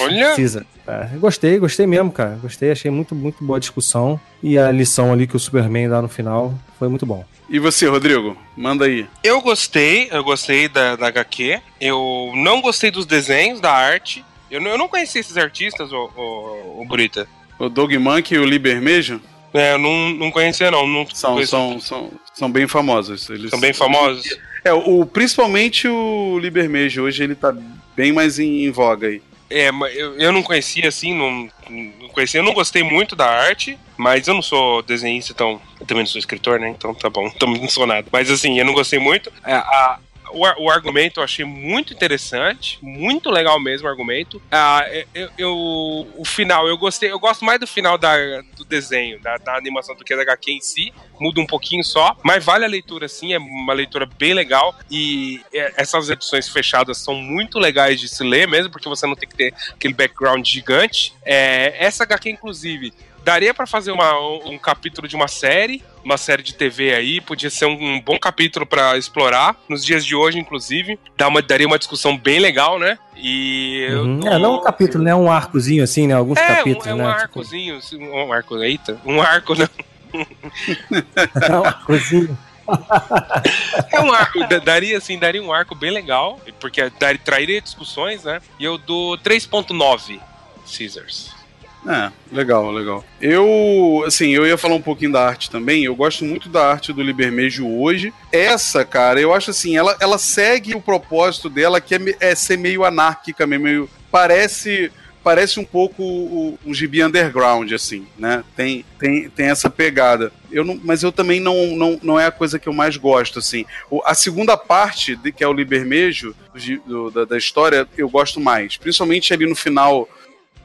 Olha! Caesar. É, gostei, gostei mesmo, cara. Gostei, achei muito, muito boa a discussão. E a lição ali que o Superman dá no final foi muito bom. E você, Rodrigo? Manda aí. Eu gostei, eu gostei da, da HQ. Eu não gostei dos desenhos, da arte. Eu, não- eu não conhecia esses artistas, o, o, o Burita. O Dog Monkey e o Libermejo É, eu não, não conhecia, não. não são, conheço- são, são, são bem famosos. Eles são bem famosos. É, o, principalmente o Libermejo, hoje ele tá bem mais em, em voga aí. É, eu, eu não conhecia assim, não, não conhecia. Eu não gostei muito da arte, mas eu não sou desenhista, então. Eu também não sou escritor, né? Então tá bom, então não sou nada. Mas assim, eu não gostei muito. É, a- o, o argumento eu achei muito interessante, muito legal mesmo o argumento. Ah, eu, eu- o final, eu gostei, eu gosto mais do final da, do desenho, da, da animação do que da HQ em si. Muda um pouquinho só, mas vale a leitura sim, é uma leitura bem legal. E é, essas edições fechadas são muito legais de se ler mesmo, porque você não tem que ter aquele background gigante. É, essa HQ, inclusive, daria pra fazer uma- um, capítulo de uma série, uma série de TV aí, podia ser um, um bom capítulo pra explorar. Nos dias de hoje, inclusive, dá uma, daria uma discussão bem legal, né? E. Uhum. tô- É, não um capítulo, né? Um arcozinho assim, né? Alguns É, capítulos, um, é um né? Tipo, arcozinho, assim, um arco, eita, um arco, não. um arcozinho. É um arco, da- daria assim, daria um arco bem legal, porque dar, trairia discussões, né? E eu dou 3.9 Caesars. É, legal, legal. Eu, assim, eu ia falar um pouquinho da arte também. Eu gosto muito da arte do Libermejo hoje. Essa, cara, eu acho assim, ela, ela segue o propósito dela, que é, é ser meio anárquica, meio. Parece. Parece um pouco um gibi underground, assim, né? Tem, tem, tem essa pegada. Eu não, mas eu também não, não, não é a coisa que eu mais gosto, assim. O- a segunda parte, de, que é o Libermejo, do- da, da história, eu gosto mais. Principalmente ali no final,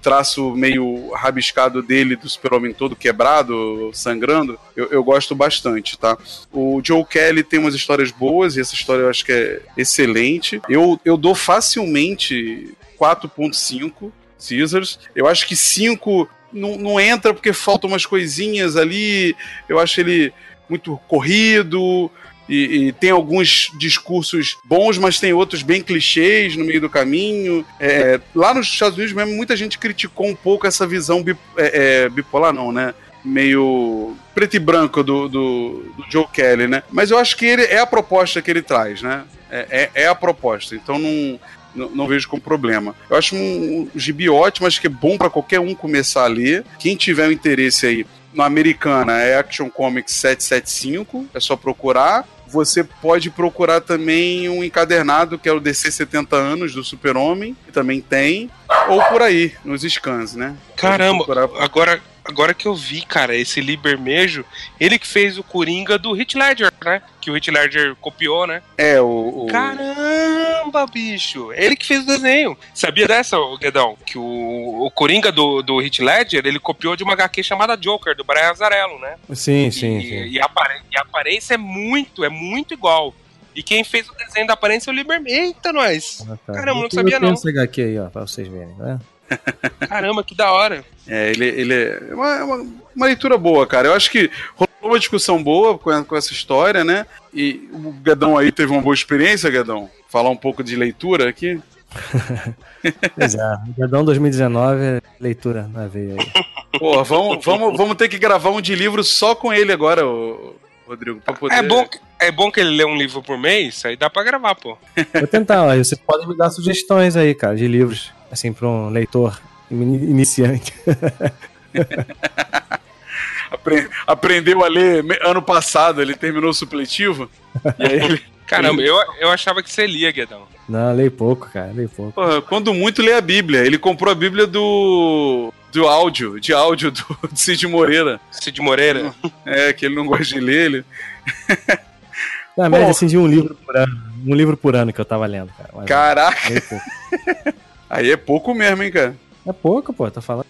traço meio rabiscado dele, do super-homem todo quebrado, sangrando, eu, eu gosto bastante, tá? O Joe Kelly tem umas histórias boas, e essa história eu acho que é excelente. Eu, eu dou facilmente 4.5 Caesars. Eu acho que 5 não, não entra porque faltam umas coisinhas ali. Eu acho ele muito corrido. E, e tem alguns discursos bons, mas tem outros bem clichês no meio do caminho. É, lá nos Estados Unidos mesmo, muita gente criticou um pouco essa visão é, é, bipolar, não, né? Meio preto e branco do, do, do Joe Kelly, né? Mas eu acho que ele é a proposta que ele traz, né? É, é, é a proposta. Então não, não, não vejo como problema. Eu acho um, um gibi ótimo, acho que é bom para qualquer um começar a ler. Quem tiver um interesse aí no Americana é Action Comics 775, é só procurar. Você pode procurar também um encadernado que é o DC 70 anos do Super-Homem, que também tem, ou por aí, nos scans, né? Caramba, agora, agora que eu vi, cara, esse Libermejo, ele que fez o Coringa do Hit Ledger, né? Que o Hit Ledger copiou, né? É, o. o- Caramba, bicho! Ele que fez o desenho. Sabia dessa, Guedão? Que o, o Coringa do, do Hit Ledger, ele copiou de uma HQ chamada Joker, do Brian Azarello, né? Sim, sim, e, sim. E, a apare- e a aparência é muito, é muito igual. E quem fez o desenho da aparência é o Libermejo. Eita, nós! Ah, tá. Caramba, não sabia, não. essa HQ aí, ó, pra vocês verem, né? Caramba, que da hora. É, ele, ele é uma, é uma, uma leitura boa, cara. Eu acho que rolou uma discussão boa com, com essa história, né? E o Guedão aí teve uma boa experiência, Guedão? Falar um pouco de leitura aqui. Pois é, Gadão 2019 é leitura na veia aí. Pô, vamos, vamos, vamos ter que gravar um de livro só com ele agora, ô, Rodrigo. Pra poder... É bom, que- é bom que ele lê um livro por mês, aí dá pra gravar, pô. Vou tentar, ó, vocês podem me dar sugestões aí, cara, de livros, assim, pra um leitor ini- iniciante. Apre- Aprendeu a ler ano passado, ele terminou o supletivo. E aí ele. Caramba, eu, eu achava que você lia, Guedão. Não, leio pouco, cara, leio pouco. Porra, quando muito lê a Bíblia. Ele comprou a Bíblia do. do áudio, de áudio do, do Cid Moreira. Cid Moreira. É, que ele não gosta de ler. Ele... Na média, assim, de um livro por ano. Um livro por ano que eu tava lendo, cara. mas Caraca, pouco. aí é pouco mesmo, hein, cara. É pouco, pô, tá falando.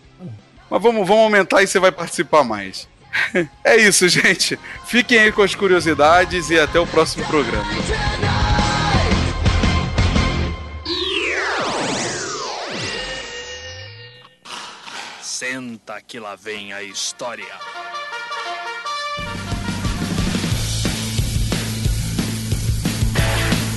Mas vamos, vamos aumentar e você vai participar mais. É isso, gente. Fiquem aí com as curiosidades e até o próximo programa. Senta que lá vem a história.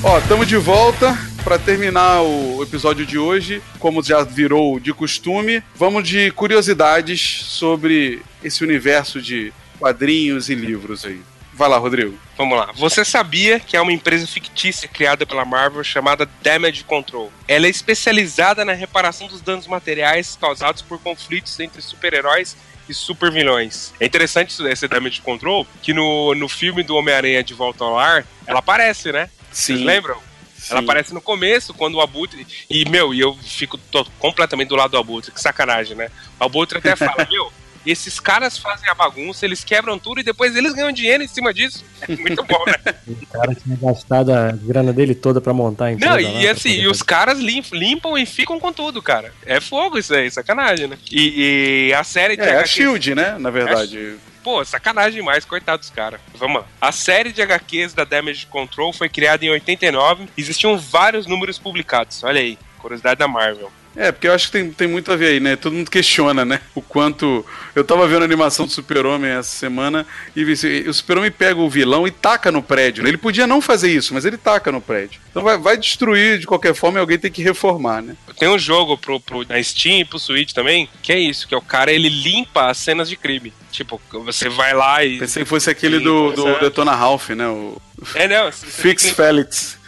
Ó, estamos de volta para terminar o episódio de hoje. Como já virou de costume, vamos de curiosidades sobre esse universo de quadrinhos e livros aí. Vai lá, Rodrigo. Vamos lá. Você sabia que há uma empresa fictícia criada pela Marvel chamada Damage Control? Ela é especializada na reparação dos danos materiais causados por conflitos entre super-heróis e super vilões. É interessante esse Damage Control, que no, no filme do Homem-Aranha de Volta ao Lar, ela aparece, né? Sim. Vocês lembram? Sim. Ela aparece no começo, quando o Abutre. E, meu, e eu fico tô completamente do lado do Abutre, que sacanagem, né? O Abutre até fala, meu. Esses caras fazem a bagunça, eles quebram tudo e depois eles ganham dinheiro em cima disso. É muito bom, né? O cara tinha gastado a grana dele toda pra montar a empresa. Não, lá, e pra assim, e os caras limpam, limpam e ficam com tudo, cara. É fogo isso aí, sacanagem, né? E, e a série de É, a Shield, né? Na verdade. Pô, sacanagem demais, coitado dos caras. Vamos lá. A série de HQs da Damage Control foi criada em 89. Existiam vários números publicados. Olha aí, curiosidade da Marvel. É, porque eu acho que tem, tem muito a ver aí, né? Todo mundo questiona, né? O quanto. Eu tava vendo a animação do Super-Homem essa semana e o Super-Homem pega o vilão e taca no prédio. né? Ele podia não fazer isso, mas ele taca no prédio. Então vai, vai destruir de qualquer forma e alguém tem que reformar, né? Tem um jogo pro, pro, na Steam e pro Switch também, que é isso, que é o cara, ele limpa as cenas de crime. Tipo, você vai lá e... Pensei que fosse aquele do, do. Detona Ralph, né? O É, não, Fix Felix.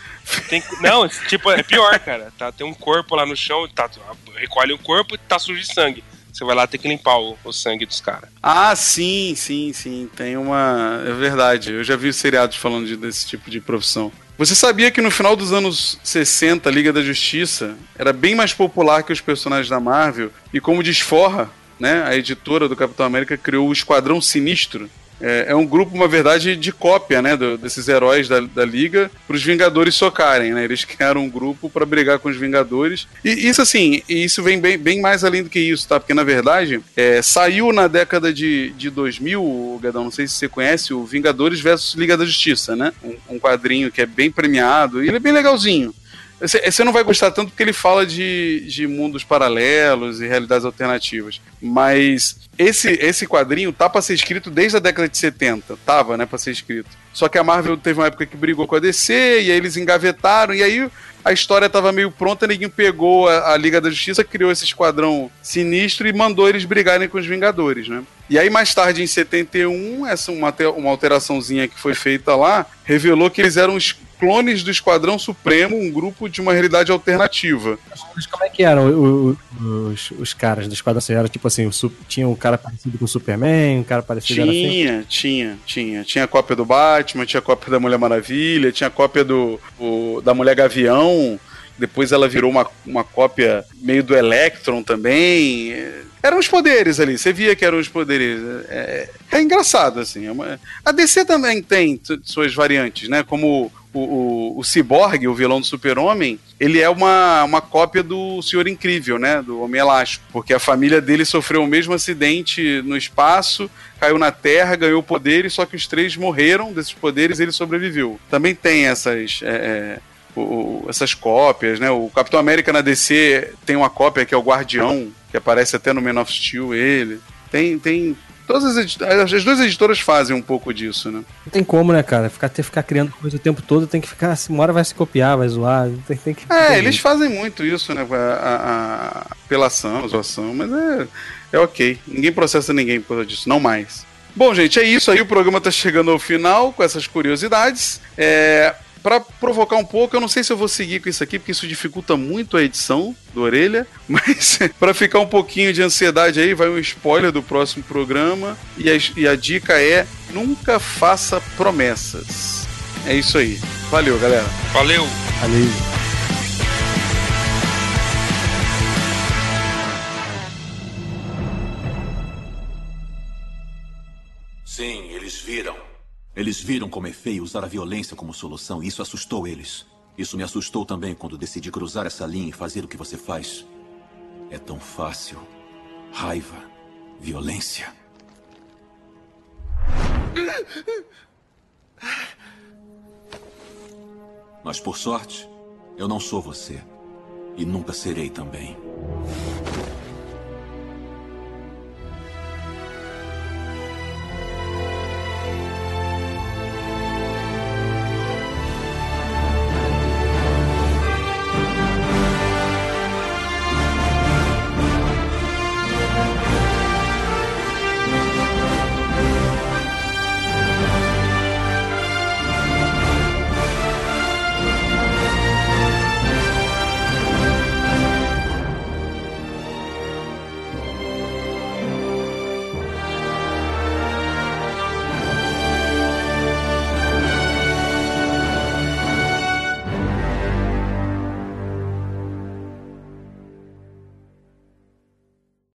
Tem, não, tipo, é pior, cara. Tá, tem um corpo lá no chão, tá, recolhe o corpo e tá sujo de sangue. Você vai lá ter que limpar o, o sangue dos caras. Ah, sim, sim, sim. Tem uma. É verdade. Eu já vi seriados falando de- desse tipo de profissão. Você sabia que no final dos anos 60, a Liga da Justiça era bem mais popular que os personagens da Marvel? E como desforra, né, a editora do Capitão América criou o Esquadrão Sinistro. É, é um grupo, uma verdade, de cópia, né, do- desses heróis da, da Liga para os Vingadores socarem, né? Eles criaram um grupo para brigar com os Vingadores. E isso, assim, isso vem bem, bem mais além do que isso, tá? Porque, na verdade, é, saiu na década de, de 2000, Gadão, não sei se você conhece, o Vingadores versus Liga da Justiça, né? Um, um quadrinho que é bem premiado e ele é bem legalzinho. Você não vai gostar tanto porque ele fala de, de mundos paralelos e realidades alternativas. Mas esse, esse quadrinho tá pra ser escrito desde a década de 70. Tava, né, pra ser escrito. Só que a Marvel teve uma época que brigou com a DC, e aí eles engavetaram, e aí a história tava meio pronta, ninguém pegou a, a Liga da Justiça, criou esse esquadrão sinistro e mandou eles brigarem com os Vingadores, né? E aí, mais tarde, em 71, essa uma, uma alteraçãozinha que foi feita lá, revelou que eles eram clones do Esquadrão Supremo, um grupo de uma realidade alternativa. Mas como é que eram o- o- os, os caras do Esquadrão? Assim, Era tipo assim, o tinha um cara parecido com o Superman, um cara parecido era assim. Tinha, tinha, tinha. Tinha cópia do Batman, tinha cópia da Mulher Maravilha, tinha cópia do, da Mulher Gavião. Depois ela virou uma, uma cópia meio do Electron também. É, Eram os poderes ali, você via que eram os poderes. É, é engraçado, assim. é uma- A DC também tem su- suas variantes, né? Como o, o, o Cyborg, o vilão do Super-Homem, ele é uma, uma cópia do Senhor Incrível, né? Do Homem Elástico. Porque a família dele sofreu o mesmo acidente no espaço, caiu na Terra, ganhou poderes, só que os três morreram desses poderes e ele sobreviveu. Também tem essas. é, é, o- essas cópias, né? O Capitão América na DC tem uma cópia que é o Guardião, que aparece até no Man of Steel, ele. Tem, tem. Todas as, as duas editoras fazem um pouco disso, né? Não tem como, né, cara? Ficar, ter, ficar criando coisa o tempo todo, tem que ficar. assim, Uma hora vai se copiar, vai zoar. Tem, tem que. É, tem eles fazem muito isso, né? A, a, a apelação, a zoação, mas é, é ok. Ninguém processa ninguém por causa disso, não mais. Bom, gente, é isso aí. O programa tá chegando ao final com essas curiosidades. É, para provocar um pouco, eu não sei se eu vou seguir com isso aqui, porque isso dificulta muito a edição do Orelha, mas para ficar um pouquinho de ansiedade aí, vai um spoiler do próximo programa. E a, e a dica é: nunca faça promessas. É isso aí. Valeu, galera. Valeu! Ali. Sim. Eles viram como é feio usar a violência como solução e isso assustou eles. Isso me assustou também quando decidi cruzar essa linha e fazer o que você faz. É tão fácil. Raiva. Violência. Mas por sorte, eu não sou você. E nunca serei também.